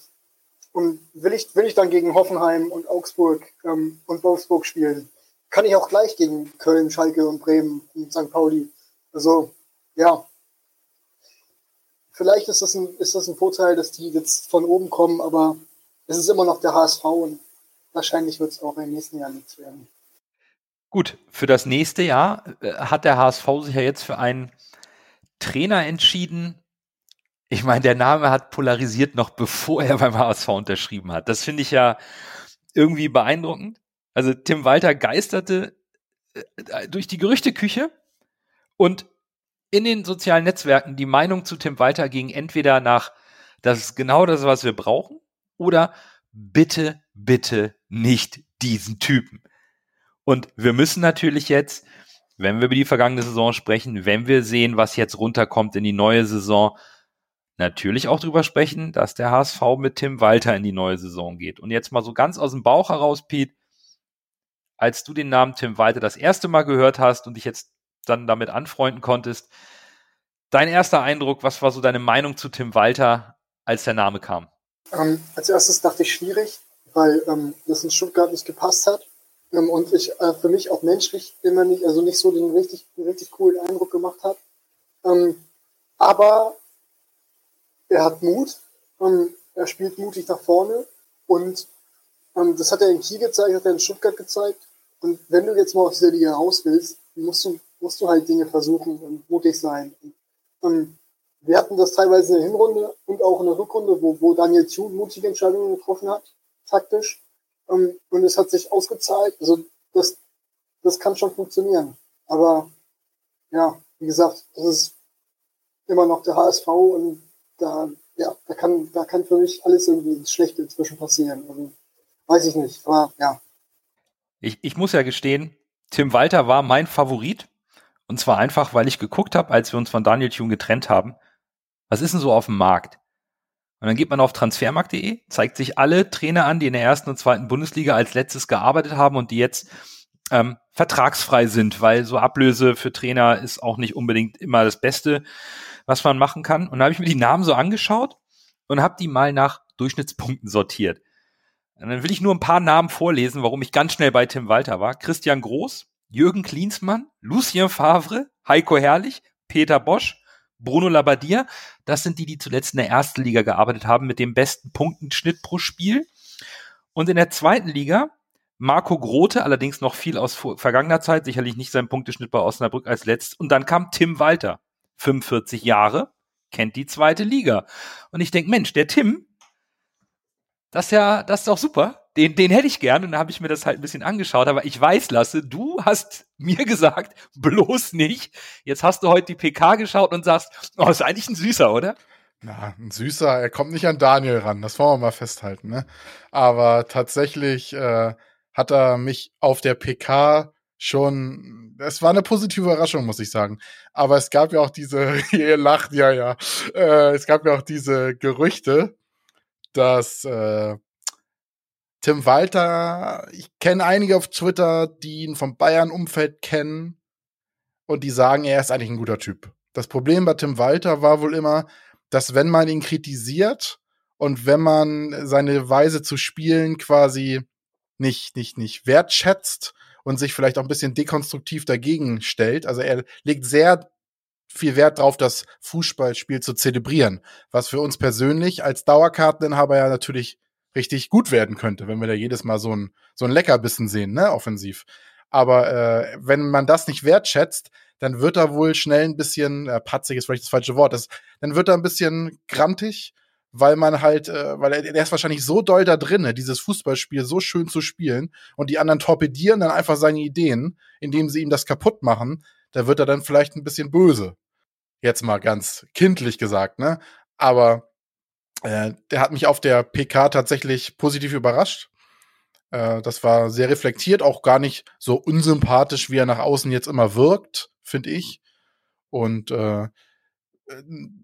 und will ich, will ich dann gegen Hoffenheim und Augsburg ähm, und Wolfsburg spielen? Kann ich auch gleich gegen Köln, Schalke und Bremen und St. Pauli? Also, ja. Vielleicht ist das, ein, ist das ein Vorteil, dass die jetzt von oben kommen, aber es ist immer noch der HSV und wahrscheinlich wird es auch im nächsten Jahr nichts werden. Gut, für das nächste Jahr äh, hat der HSV sich ja jetzt für einen Trainer entschieden, ich meine, der Name hat polarisiert noch <laughs> bevor er beim HSV unterschrieben hat. Das finde ich ja irgendwie beeindruckend. Also Tim Walter geisterte äh, durch die Gerüchteküche und in den sozialen Netzwerken die Meinung zu Tim Walter ging entweder nach, das ist genau das, was wir brauchen, oder bitte, bitte nicht diesen Typen. Und wir müssen natürlich jetzt, wenn wir über die vergangene Saison sprechen, wenn wir sehen, was jetzt runterkommt in die neue Saison, natürlich auch drüber sprechen, dass der HSV mit Tim Walter in die neue Saison geht. Und jetzt mal so ganz aus dem Bauch heraus, Pete, als du den Namen Tim Walter das erste Mal gehört hast und dich jetzt dann damit anfreunden konntest, dein erster Eindruck, was war so deine Meinung zu Tim Walter, als der Name kam? Ähm, als erstes dachte ich schwierig, weil ähm, das in Stuttgart nicht gepasst hat ähm, und ich äh, für mich auch menschlich immer nicht, also nicht so den richtig, richtig coolen Eindruck gemacht hat. Ähm, aber er hat Mut, ähm, er spielt mutig nach vorne und ähm, das hat er in Kiel gezeigt, hat er in Stuttgart gezeigt. Und wenn du jetzt mal aus dieser Liga raus willst, musst du, musst du halt Dinge versuchen und mutig sein. Und, ähm, wir hatten das teilweise in der Hinrunde und auch in der Rückrunde, wo, wo Daniel Thune mutige Entscheidungen getroffen hat, taktisch. Ähm, und es hat sich ausgezahlt. Also das, das kann schon funktionieren. Aber ja, wie gesagt, das ist immer noch der HSV und da, ja, da kann, da kann für mich alles irgendwie ins Schlechte inzwischen passieren. Also, weiß ich nicht, aber ja. Ich, ich muss ja gestehen, Tim Walter war mein Favorit. Und zwar einfach, weil ich geguckt habe, als wir uns von Daniel Thune getrennt haben, was ist denn so auf dem Markt? Und dann geht man auf transfermarkt.de, zeigt sich alle Trainer an, die in der ersten und zweiten Bundesliga als letztes gearbeitet haben und die jetzt ähm, vertragsfrei sind, weil so Ablöse für Trainer ist auch nicht unbedingt immer das Beste was man machen kann. Und da habe ich mir die Namen so angeschaut und habe die mal nach Durchschnittspunkten sortiert. Und dann will ich nur ein paar Namen vorlesen, warum ich ganz schnell bei Tim Walter war. Christian Groß, Jürgen Klinsmann, Lucien Favre, Heiko Herrlich, Peter Bosch, Bruno Labbadia. Das sind die, die zuletzt in der ersten Liga gearbeitet haben mit dem besten Punktenschnitt pro Spiel. Und in der zweiten Liga Marco Grote, allerdings noch viel aus vergangener Zeit, sicherlich nicht sein Punkteschnitt bei Osnabrück als letzt. Und dann kam Tim Walter, 45 Jahre, kennt die zweite Liga. Und ich denke, Mensch, der Tim, das ist ja, das ist doch super. Den, den hätte ich gern. Und dann habe ich mir das halt ein bisschen angeschaut. Aber ich weiß, Lasse, du hast mir gesagt, <laughs> bloß nicht. Jetzt hast du heute die PK geschaut und sagst, oh, ist eigentlich ein Süßer, oder? Na, ein Süßer. Er kommt nicht an Daniel ran. Das wollen wir mal festhalten. Ne? Aber tatsächlich äh, hat er mich auf der PK schon, es war eine positive Überraschung, muss ich sagen. Aber es gab ja auch diese, <laughs> ihr lacht, ja, ja, äh, es gab ja auch diese Gerüchte, dass äh, Tim Walter, ich kenne einige auf Twitter, die ihn vom Bayern-Umfeld kennen und die sagen, er ist eigentlich ein guter Typ. Das Problem bei Tim Walter war wohl immer, dass wenn man ihn kritisiert und wenn man seine Weise zu spielen quasi nicht, nicht, nicht wertschätzt, und sich vielleicht auch ein bisschen dekonstruktiv dagegen stellt. Also er legt sehr viel Wert darauf, das Fußballspiel zu zelebrieren, was für uns persönlich als Dauerkarteninhaber ja natürlich richtig gut werden könnte, wenn wir da jedes Mal so ein, so ein Leckerbissen sehen, ne, offensiv. Aber äh, wenn man das nicht wertschätzt, dann wird er wohl schnell ein bisschen, äh, patzig ist vielleicht das falsche Wort, das, dann wird er ein bisschen grantig weil man halt, äh, weil er, der ist wahrscheinlich so doll da drin, dieses Fußballspiel so schön zu spielen und die anderen torpedieren dann einfach seine Ideen, indem sie ihm das kaputt machen, da wird er dann vielleicht ein bisschen böse. Jetzt mal ganz kindlich gesagt, ne? Aber äh, der hat mich auf der PK tatsächlich positiv überrascht. Äh, das war sehr reflektiert, auch gar nicht so unsympathisch, wie er nach außen jetzt immer wirkt, finde ich. Und äh,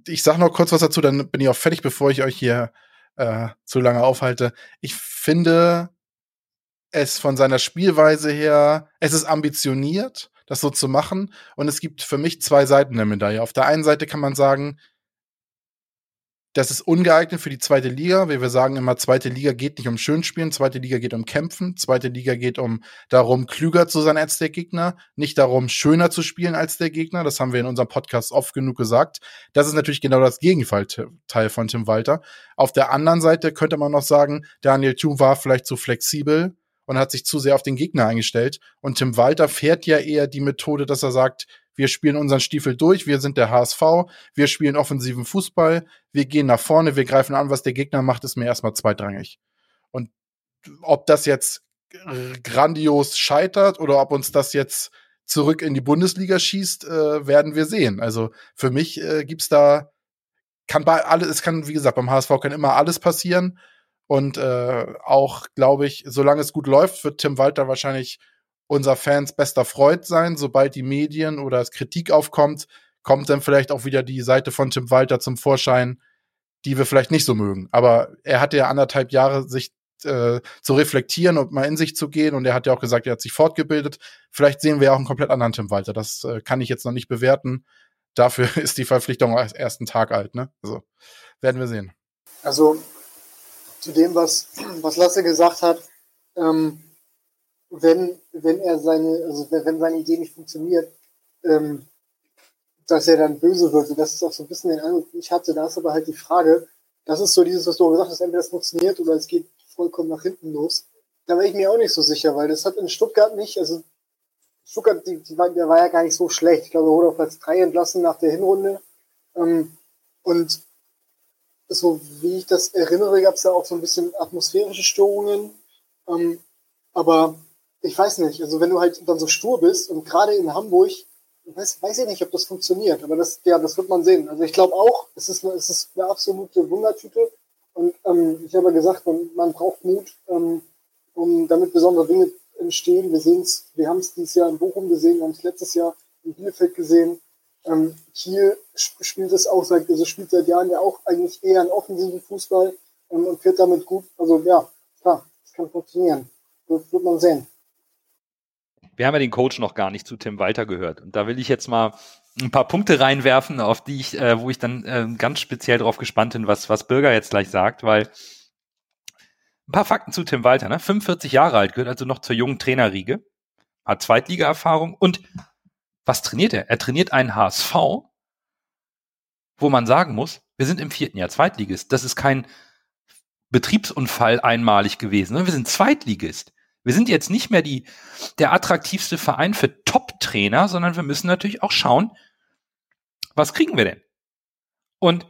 ich sag noch kurz was dazu, dann bin ich auch fertig, bevor ich euch hier äh, zu lange aufhalte. Ich finde es von seiner Spielweise her, es ist ambitioniert, das so zu machen. Und es gibt für mich zwei Seiten der Medaille. Auf der einen Seite kann man sagen, das ist ungeeignet für die zweite Liga, wie wir sagen immer, zweite Liga geht nicht um Schönspielen, zweite Liga geht um Kämpfen, zweite Liga geht um darum, klüger zu sein als der Gegner, nicht darum, schöner zu spielen als der Gegner. Das haben wir in unserem Podcast oft genug gesagt. Das ist natürlich genau das Gegenteil von Tim Walter. Auf der anderen Seite könnte man noch sagen, Daniel Thun war vielleicht zu flexibel und hat sich zu sehr auf den Gegner eingestellt. Und Tim Walter fährt ja eher die Methode, dass er sagt, wir spielen unseren Stiefel durch, wir sind der HSV, wir spielen offensiven Fußball, wir gehen nach vorne, wir greifen an, was der Gegner macht, ist mir erstmal zweitrangig. Und ob das jetzt grandios scheitert oder ob uns das jetzt zurück in die Bundesliga schießt, äh, werden wir sehen. Also für mich äh, gibt's da kann bei alles, es kann wie gesagt beim HSV kann immer alles passieren und äh, auch glaube ich, solange es gut läuft, wird Tim Walter wahrscheinlich unser Fans bester Freund sein. Sobald die Medien oder es Kritik aufkommt, kommt dann vielleicht auch wieder die Seite von Tim Walter zum Vorschein, die wir vielleicht nicht so mögen. Aber er hatte ja anderthalb Jahre, sich äh, zu reflektieren und mal in sich zu gehen. Und er hat ja auch gesagt, er hat sich fortgebildet. Vielleicht sehen wir ja auch einen komplett anderen Tim Walter. Das äh, kann ich jetzt noch nicht bewerten. Dafür <laughs> ist die Verpflichtung erst ersten Tag alt. Ne? Also werden wir sehen. Also zu dem, was, was Lasse gesagt hat, ähm, wenn, wenn er seine, also wenn seine Idee nicht funktioniert, ähm, dass er dann böse wird. Und das ist auch so ein bisschen den Eindruck, ich hatte. Da ist aber halt die Frage, das ist so dieses, was du gesagt hast, entweder das funktioniert oder es geht vollkommen nach hinten los. Da war ich mir auch nicht so sicher, weil das hat in Stuttgart nicht, also Stuttgart, die, die war, der war ja gar nicht so schlecht. Ich glaube, er wurde auf Platz 3 entlassen nach der Hinrunde. Ähm, und so wie ich das erinnere, gab es da auch so ein bisschen atmosphärische Störungen. Ähm, aber ich weiß nicht, also wenn du halt dann so stur bist und gerade in Hamburg, weiß, weiß ich nicht, ob das funktioniert, aber das, ja, das wird man sehen. Also ich glaube auch, es ist, eine, es ist eine absolute Wundertüte und ähm, ich habe ja gesagt, man, man braucht Mut, ähm, um damit besondere Dinge entstehen. Wir sehen es, wir haben es dieses Jahr in Bochum gesehen, wir haben es letztes Jahr in Bielefeld gesehen. Ähm, Kiel spielt es auch seit, also spielt seit Jahren ja auch eigentlich eher einen offensiven Fußball ähm, und fährt damit gut. Also ja, klar, es kann funktionieren. Das wird man sehen wir haben ja den Coach noch gar nicht zu Tim Walter gehört. Und da will ich jetzt mal ein paar Punkte reinwerfen, auf die ich, äh, wo ich dann äh, ganz speziell drauf gespannt bin, was, was Bürger jetzt gleich sagt, weil ein paar Fakten zu Tim Walter, ne? 45 Jahre alt, gehört also noch zur jungen Trainerriege, hat Zweitliga-Erfahrung und was trainiert er? Er trainiert einen HSV, wo man sagen muss, wir sind im vierten Jahr Zweitligist. Das ist kein Betriebsunfall einmalig gewesen. Ne? Wir sind Zweitligist. Wir sind jetzt nicht mehr die, der attraktivste Verein für Top-Trainer, sondern wir müssen natürlich auch schauen, was kriegen wir denn? Und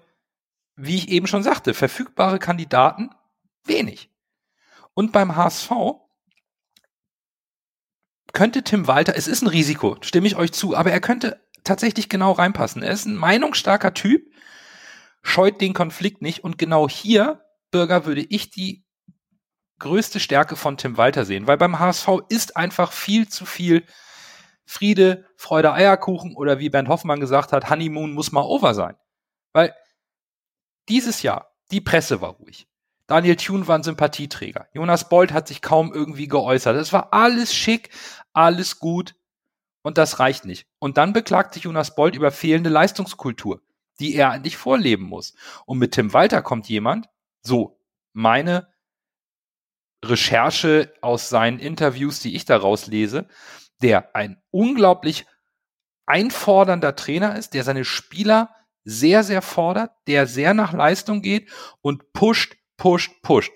wie ich eben schon sagte, verfügbare Kandidaten wenig. Und beim HSV könnte Tim Walter, es ist ein Risiko, stimme ich euch zu, aber er könnte tatsächlich genau reinpassen. Er ist ein meinungsstarker Typ, scheut den Konflikt nicht und genau hier, Bürger, würde ich die größte Stärke von Tim Walter sehen, weil beim HSV ist einfach viel zu viel Friede, Freude, Eierkuchen oder wie Bernd Hoffmann gesagt hat, Honeymoon muss mal over sein. Weil dieses Jahr, die Presse war ruhig. Daniel Thune war ein Sympathieträger. Jonas Bold hat sich kaum irgendwie geäußert. Es war alles schick, alles gut und das reicht nicht. Und dann beklagt sich Jonas Bold über fehlende Leistungskultur, die er eigentlich vorleben muss. Und mit Tim Walter kommt jemand, so meine Recherche aus seinen Interviews, die ich daraus lese, der ein unglaublich einfordernder Trainer ist, der seine Spieler sehr, sehr fordert, der sehr nach Leistung geht und pusht, pusht, pusht.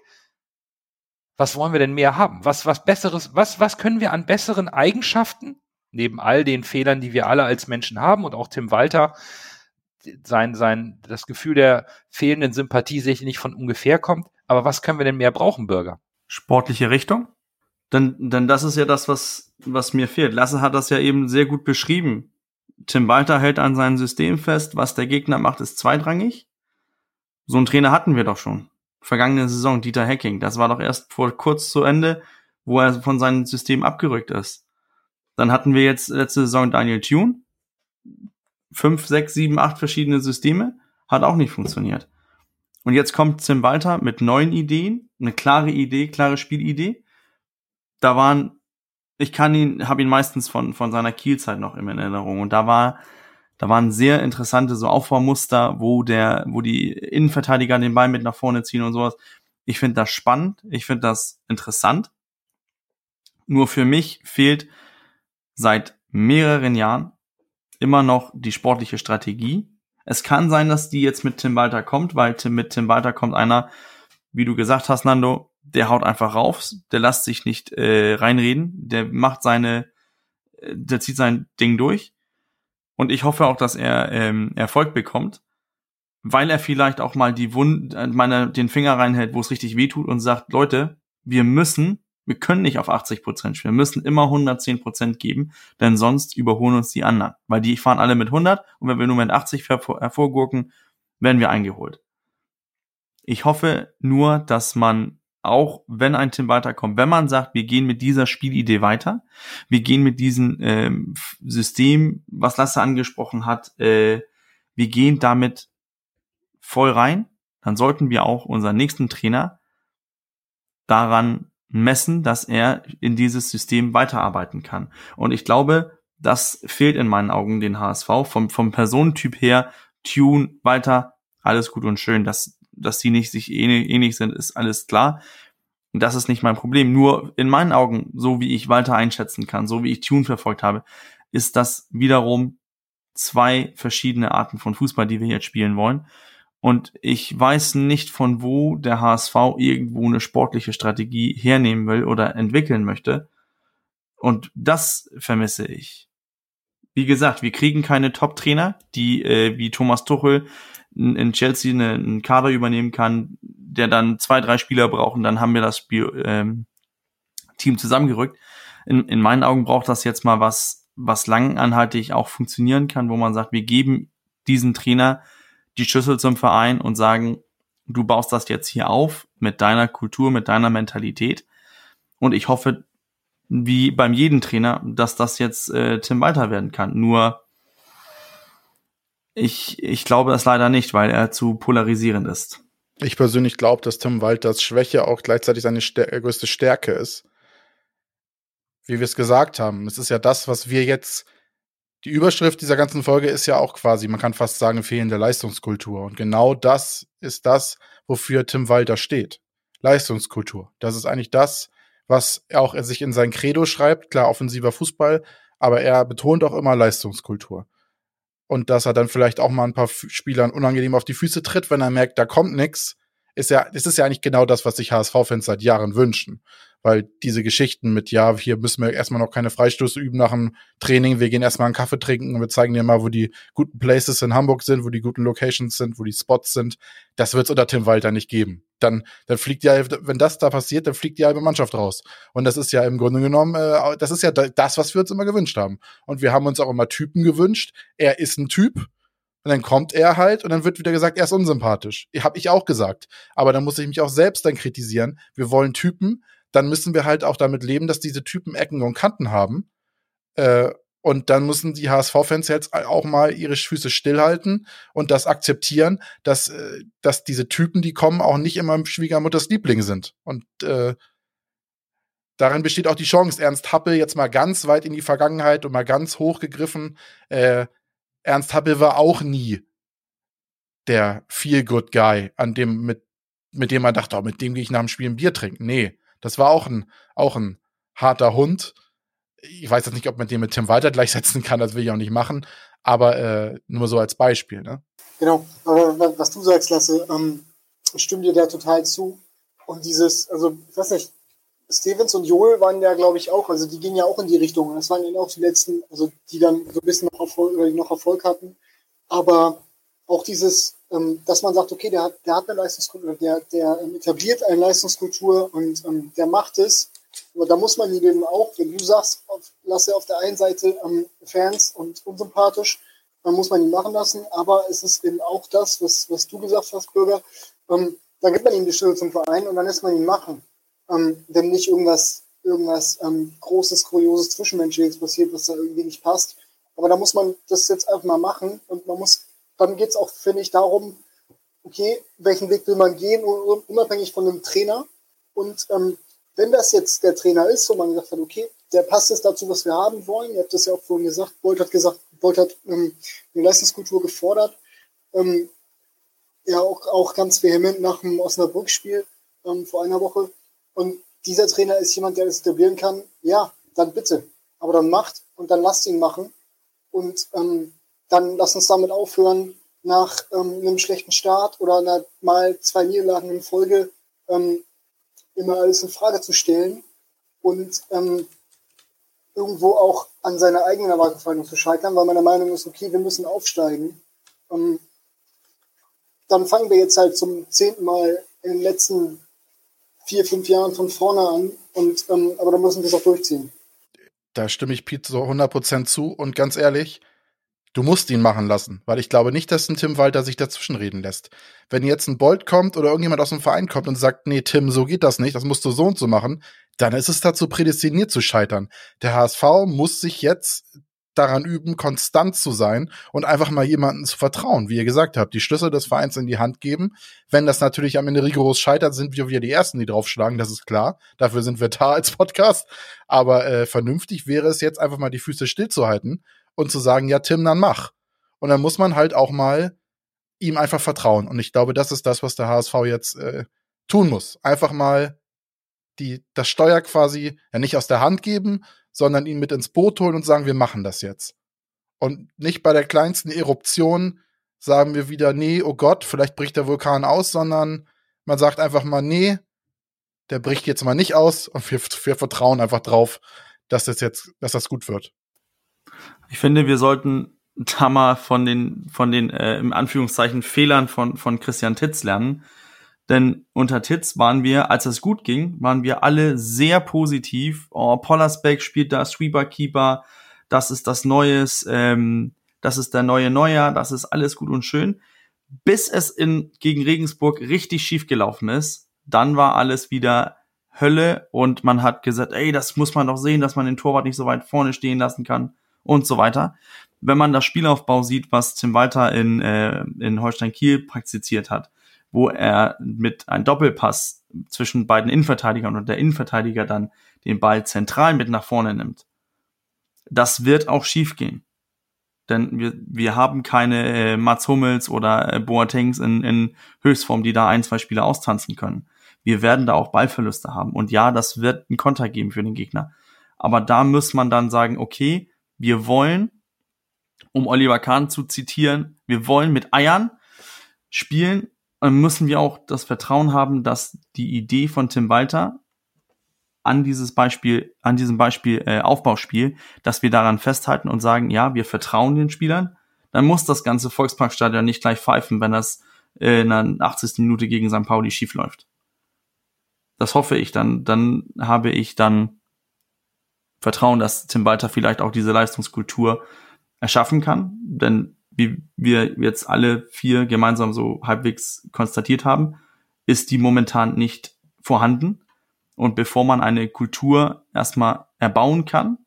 Was wollen wir denn mehr haben? Was, was besseres, was, was können wir an besseren Eigenschaften, neben all den Fehlern, die wir alle als Menschen haben und auch Tim Walter, sein, sein, das Gefühl der fehlenden Sympathie sicher nicht von ungefähr kommt. Aber was können wir denn mehr brauchen, Bürger? Sportliche Richtung. Denn, denn das ist ja das, was, was mir fehlt. Lasse hat das ja eben sehr gut beschrieben. Tim Walter hält an seinem System fest, was der Gegner macht, ist zweitrangig. So einen Trainer hatten wir doch schon. Vergangene Saison, Dieter Hecking. Das war doch erst vor kurz zu Ende, wo er von seinem System abgerückt ist. Dann hatten wir jetzt letzte Saison Daniel Thune. Fünf, sechs, sieben, acht verschiedene Systeme. Hat auch nicht funktioniert. Und jetzt kommt Tim Walter mit neuen Ideen, eine klare Idee, klare Spielidee. Da waren, ich kann ihn, habe ihn meistens von, von seiner Kielzeit noch in Erinnerung. Und da war, da waren sehr interessante so Aufbaumuster, wo der, wo die Innenverteidiger den Ball mit nach vorne ziehen und sowas. Ich finde das spannend, ich finde das interessant. Nur für mich fehlt seit mehreren Jahren immer noch die sportliche Strategie. Es kann sein, dass die jetzt mit Tim Walter kommt, weil Tim, mit Tim Walter kommt einer, wie du gesagt hast, Nando, der haut einfach rauf, der lässt sich nicht äh, reinreden, der macht seine, äh, der zieht sein Ding durch. Und ich hoffe auch, dass er ähm, Erfolg bekommt, weil er vielleicht auch mal die Wund, äh, meine, den Finger reinhält, wo es richtig weh tut und sagt, Leute, wir müssen wir können nicht auf 80 Prozent spielen. Wir müssen immer 110 Prozent geben, denn sonst überholen uns die anderen. Weil die fahren alle mit 100 und wenn wir nur mit 80 hervorgurken, werden wir eingeholt. Ich hoffe nur, dass man auch, wenn ein Team weiterkommt, wenn man sagt, wir gehen mit dieser Spielidee weiter, wir gehen mit diesem ähm, System, was Lasse angesprochen hat, äh, wir gehen damit voll rein, dann sollten wir auch unseren nächsten Trainer daran messen, dass er in dieses System weiterarbeiten kann. Und ich glaube, das fehlt in meinen Augen den HSV vom, vom Personentyp her. Tune, weiter, alles gut und schön. Dass, dass die nicht sich ähnlich sind, ist alles klar. Das ist nicht mein Problem. Nur in meinen Augen, so wie ich Walter einschätzen kann, so wie ich Tune verfolgt habe, ist das wiederum zwei verschiedene Arten von Fußball, die wir jetzt spielen wollen. Und ich weiß nicht, von wo der HSV irgendwo eine sportliche Strategie hernehmen will oder entwickeln möchte. Und das vermisse ich. Wie gesagt, wir kriegen keine Top-Trainer, die äh, wie Thomas Tuchel in Chelsea eine, einen Kader übernehmen kann, der dann zwei, drei Spieler braucht und dann haben wir das Spiel, ähm, Team zusammengerückt. In, in meinen Augen braucht das jetzt mal was, was langanhaltig auch funktionieren kann, wo man sagt, wir geben diesen Trainer die Schlüssel zum Verein und sagen, du baust das jetzt hier auf mit deiner Kultur, mit deiner Mentalität. Und ich hoffe, wie beim jeden Trainer, dass das jetzt äh, Tim Walter werden kann. Nur ich, ich glaube das leider nicht, weil er zu polarisierend ist. Ich persönlich glaube, dass Tim Walters Schwäche auch gleichzeitig seine Stär größte Stärke ist. Wie wir es gesagt haben, es ist ja das, was wir jetzt die Überschrift dieser ganzen Folge ist ja auch quasi, man kann fast sagen, fehlende Leistungskultur. Und genau das ist das, wofür Tim Walter steht. Leistungskultur. Das ist eigentlich das, was er auch sich in sein Credo schreibt. Klar, offensiver Fußball, aber er betont auch immer Leistungskultur. Und dass er dann vielleicht auch mal ein paar Spielern unangenehm auf die Füße tritt, wenn er merkt, da kommt nix, ist ja, ist ja eigentlich genau das, was sich HSV-Fans seit Jahren wünschen weil diese Geschichten mit, ja, hier müssen wir erstmal noch keine Freistoße üben nach dem Training, wir gehen erstmal einen Kaffee trinken und wir zeigen dir mal, wo die guten Places in Hamburg sind, wo die guten Locations sind, wo die Spots sind, das wird es unter Tim Walter nicht geben. Dann, dann fliegt ja, wenn das da passiert, dann fliegt die halbe Mannschaft raus. Und das ist ja im Grunde genommen, äh, das ist ja das, was wir uns immer gewünscht haben. Und wir haben uns auch immer Typen gewünscht. Er ist ein Typ, und dann kommt er halt und dann wird wieder gesagt, er ist unsympathisch. Hab ich auch gesagt. Aber dann muss ich mich auch selbst dann kritisieren. Wir wollen Typen, dann müssen wir halt auch damit leben, dass diese Typen Ecken und Kanten haben. Äh, und dann müssen die HSV-Fans jetzt auch mal ihre Füße stillhalten und das akzeptieren, dass, äh, dass diese Typen, die kommen, auch nicht immer Schwiegermutters Liebling sind. Und äh, darin besteht auch die Chance. Ernst Happel jetzt mal ganz weit in die Vergangenheit und mal ganz hoch gegriffen. Äh, Ernst Happel war auch nie der Feel-Good-Guy, an dem, mit, mit dem man dachte, oh, mit dem gehe ich nach dem Spiel ein Bier trinken. Nee, das war auch ein, auch ein harter Hund. Ich weiß jetzt nicht, ob man den mit Tim Walter gleichsetzen kann, das will ich auch nicht machen, aber äh, nur so als Beispiel. Ne? Genau, aber was du sagst, Lasse, ähm, ich stimme dir da total zu. Und dieses, also, ich weiß nicht, Stevens und Joel waren ja, glaube ich, auch, also die gingen ja auch in die Richtung. Das waren ja auch die letzten, also die dann so ein bisschen noch Erfolg, noch Erfolg hatten. Aber auch dieses, dass man sagt, okay, der hat, der hat eine Leistungskultur, der, der ähm, etabliert eine Leistungskultur und ähm, der macht es. Aber da muss man eben auch, wenn du sagst, auf, lasse auf der einen Seite ähm, Fans und unsympathisch, dann muss man ihn machen lassen. Aber es ist eben auch das, was, was du gesagt hast, Bürger. Ähm, da gibt man ihm die Stelle zum Verein und dann lässt man ihn machen. Ähm, denn nicht irgendwas irgendwas ähm, Großes, Kurioses, Zwischenmenschliches passiert, was da irgendwie nicht passt. Aber da muss man das jetzt einfach mal machen und man muss, dann geht es auch, finde ich, darum, okay, welchen Weg will man gehen, unabhängig von dem Trainer. Und ähm, wenn das jetzt der Trainer ist und man gesagt hat, okay, der passt jetzt dazu, was wir haben wollen, ihr habt das ja auch vorhin gesagt, Bolt hat gesagt, Bolt hat ähm, eine Leistungskultur gefordert, ähm, ja auch, auch ganz vehement nach dem Osnabrück-Spiel ähm, vor einer Woche. Und dieser Trainer ist jemand, der das etablieren kann, ja, dann bitte. Aber dann macht und dann lasst ihn machen. Und ähm, dann lasst uns damit aufhören, nach ähm, einem schlechten Start oder einer, mal zwei Niederlagen in Folge ähm, immer alles in Frage zu stellen und ähm, irgendwo auch an seiner eigenen Erwartungshaltung zu scheitern, weil meine Meinung ist, okay, wir müssen aufsteigen. Ähm, dann fangen wir jetzt halt zum zehnten Mal in den letzten vier, fünf Jahren von vorne an. Und, ähm, aber dann müssen wir es auch durchziehen. Da stimme ich Pete so 100% zu. Und ganz ehrlich, du musst ihn machen lassen, weil ich glaube nicht, dass ein Tim Walter sich dazwischenreden lässt. Wenn jetzt ein Bolt kommt oder irgendjemand aus dem Verein kommt und sagt, nee, Tim, so geht das nicht, das musst du so und so machen, dann ist es dazu prädestiniert zu scheitern. Der HSV muss sich jetzt daran üben, konstant zu sein und einfach mal jemanden zu vertrauen. Wie ihr gesagt habt, die Schlüssel des Vereins in die Hand geben. Wenn das natürlich am Ende rigoros scheitert, sind wir wieder die Ersten, die draufschlagen, das ist klar. Dafür sind wir da als Podcast. Aber äh, vernünftig wäre es jetzt einfach mal die Füße stillzuhalten und zu sagen, ja, Tim, dann mach. Und dann muss man halt auch mal ihm einfach vertrauen. Und ich glaube, das ist das, was der HSV jetzt äh, tun muss. Einfach mal die, das Steuer quasi ja nicht aus der Hand geben, sondern ihn mit ins Boot holen und sagen, wir machen das jetzt. Und nicht bei der kleinsten Eruption sagen wir wieder, nee, oh Gott, vielleicht bricht der Vulkan aus, sondern man sagt einfach mal, nee, der bricht jetzt mal nicht aus und wir, wir vertrauen einfach drauf, dass das jetzt, dass das gut wird. Ich finde, wir sollten da mal von den, von den, äh, im Anführungszeichen Fehlern von, von Christian Titz lernen. Denn unter Titz waren wir, als es gut ging, waren wir alle sehr positiv. Oh, Pollersbeck spielt da Sweeper Keeper, das ist das Neues, ähm, das ist der neue Neuer, das ist alles gut und schön. Bis es in, gegen Regensburg richtig schief gelaufen ist, dann war alles wieder Hölle und man hat gesagt, ey, das muss man doch sehen, dass man den Torwart nicht so weit vorne stehen lassen kann und so weiter. Wenn man das Spielaufbau sieht, was Tim Walter in, äh, in Holstein Kiel praktiziert hat, wo er mit einem Doppelpass zwischen beiden Innenverteidigern und der Innenverteidiger dann den Ball zentral mit nach vorne nimmt. Das wird auch schiefgehen. Denn wir, wir haben keine äh, Mats Hummels oder äh, Boatengs in, in Höchstform, die da ein, zwei Spieler austanzen können. Wir werden da auch Ballverluste haben. Und ja, das wird einen Konter geben für den Gegner. Aber da muss man dann sagen, okay, wir wollen, um Oliver Kahn zu zitieren, wir wollen mit Eiern spielen müssen wir auch das Vertrauen haben, dass die Idee von Tim Walter an dieses Beispiel, an diesem Beispiel äh, Aufbauspiel, dass wir daran festhalten und sagen, ja, wir vertrauen den Spielern, dann muss das ganze Volksparkstadion nicht gleich pfeifen, wenn das äh, in der 80. Minute gegen St. Pauli schief läuft. Das hoffe ich dann. Dann habe ich dann Vertrauen, dass Tim Walter vielleicht auch diese Leistungskultur erschaffen kann. Denn wie wir jetzt alle vier gemeinsam so halbwegs konstatiert haben, ist die momentan nicht vorhanden. Und bevor man eine Kultur erstmal erbauen kann,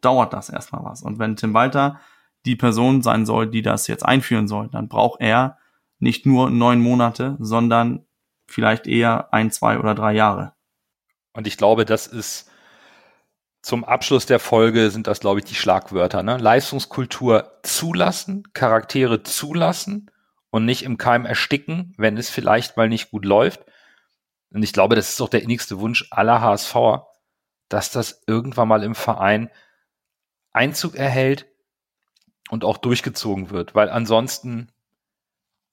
dauert das erstmal was. Und wenn Tim Walter die Person sein soll, die das jetzt einführen soll, dann braucht er nicht nur neun Monate, sondern vielleicht eher ein, zwei oder drei Jahre. Und ich glaube, das ist zum Abschluss der Folge sind das, glaube ich, die Schlagwörter. Ne? Leistungskultur zulassen, Charaktere zulassen und nicht im Keim ersticken, wenn es vielleicht mal nicht gut läuft. Und ich glaube, das ist doch der innigste Wunsch aller HSVer, dass das irgendwann mal im Verein Einzug erhält und auch durchgezogen wird, weil ansonsten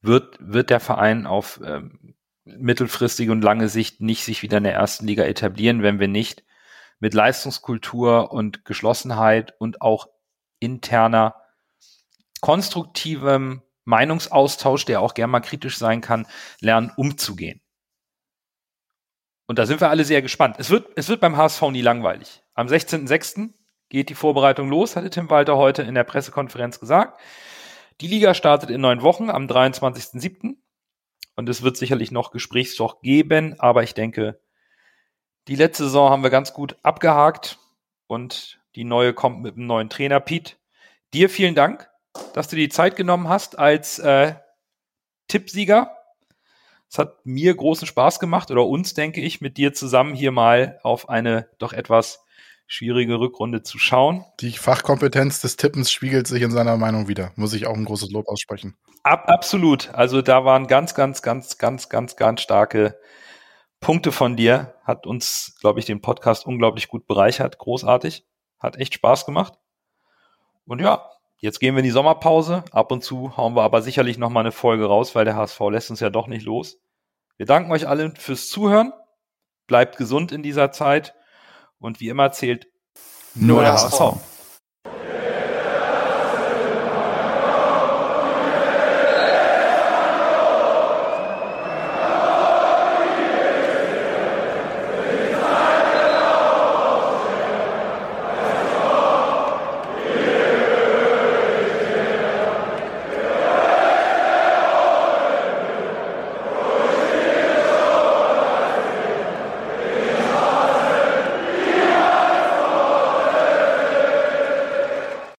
wird, wird der Verein auf ähm, mittelfristige und lange Sicht nicht sich wieder in der ersten Liga etablieren, wenn wir nicht mit Leistungskultur und Geschlossenheit und auch interner konstruktivem Meinungsaustausch, der auch gern mal kritisch sein kann, lernen umzugehen. Und da sind wir alle sehr gespannt. Es wird, es wird beim HSV nie langweilig. Am 16.06. geht die Vorbereitung los, hatte Tim Walter heute in der Pressekonferenz gesagt. Die Liga startet in neun Wochen am 23.07. Und es wird sicherlich noch Gesprächsstoff geben, aber ich denke, Die letzte Saison haben wir ganz gut abgehakt und die neue kommt mit einem neuen Trainer. Pete, dir vielen Dank, dass du die Zeit genommen hast als äh, Tippsieger. Es hat mir großen Spaß gemacht oder uns, denke ich, mit dir zusammen hier mal auf eine doch etwas schwierige Rückrunde zu schauen. Die Fachkompetenz des Tippens spiegelt sich in seiner Meinung wieder. Muss ich auch ein großes Lob aussprechen. Ab, absolut. Also da waren ganz, ganz, ganz, ganz, ganz, ganz starke Punkte von dir. Hat uns, glaube ich, den Podcast unglaublich gut bereichert. Großartig. Hat echt Spaß gemacht. Und ja, jetzt gehen wir in die Sommerpause. Ab und zu hauen wir aber sicherlich noch mal eine Folge raus, weil der HSV lässt uns ja doch nicht los. Wir danken euch allen fürs Zuhören. Bleibt gesund in dieser Zeit. Und wie immer zählt nur der HSV.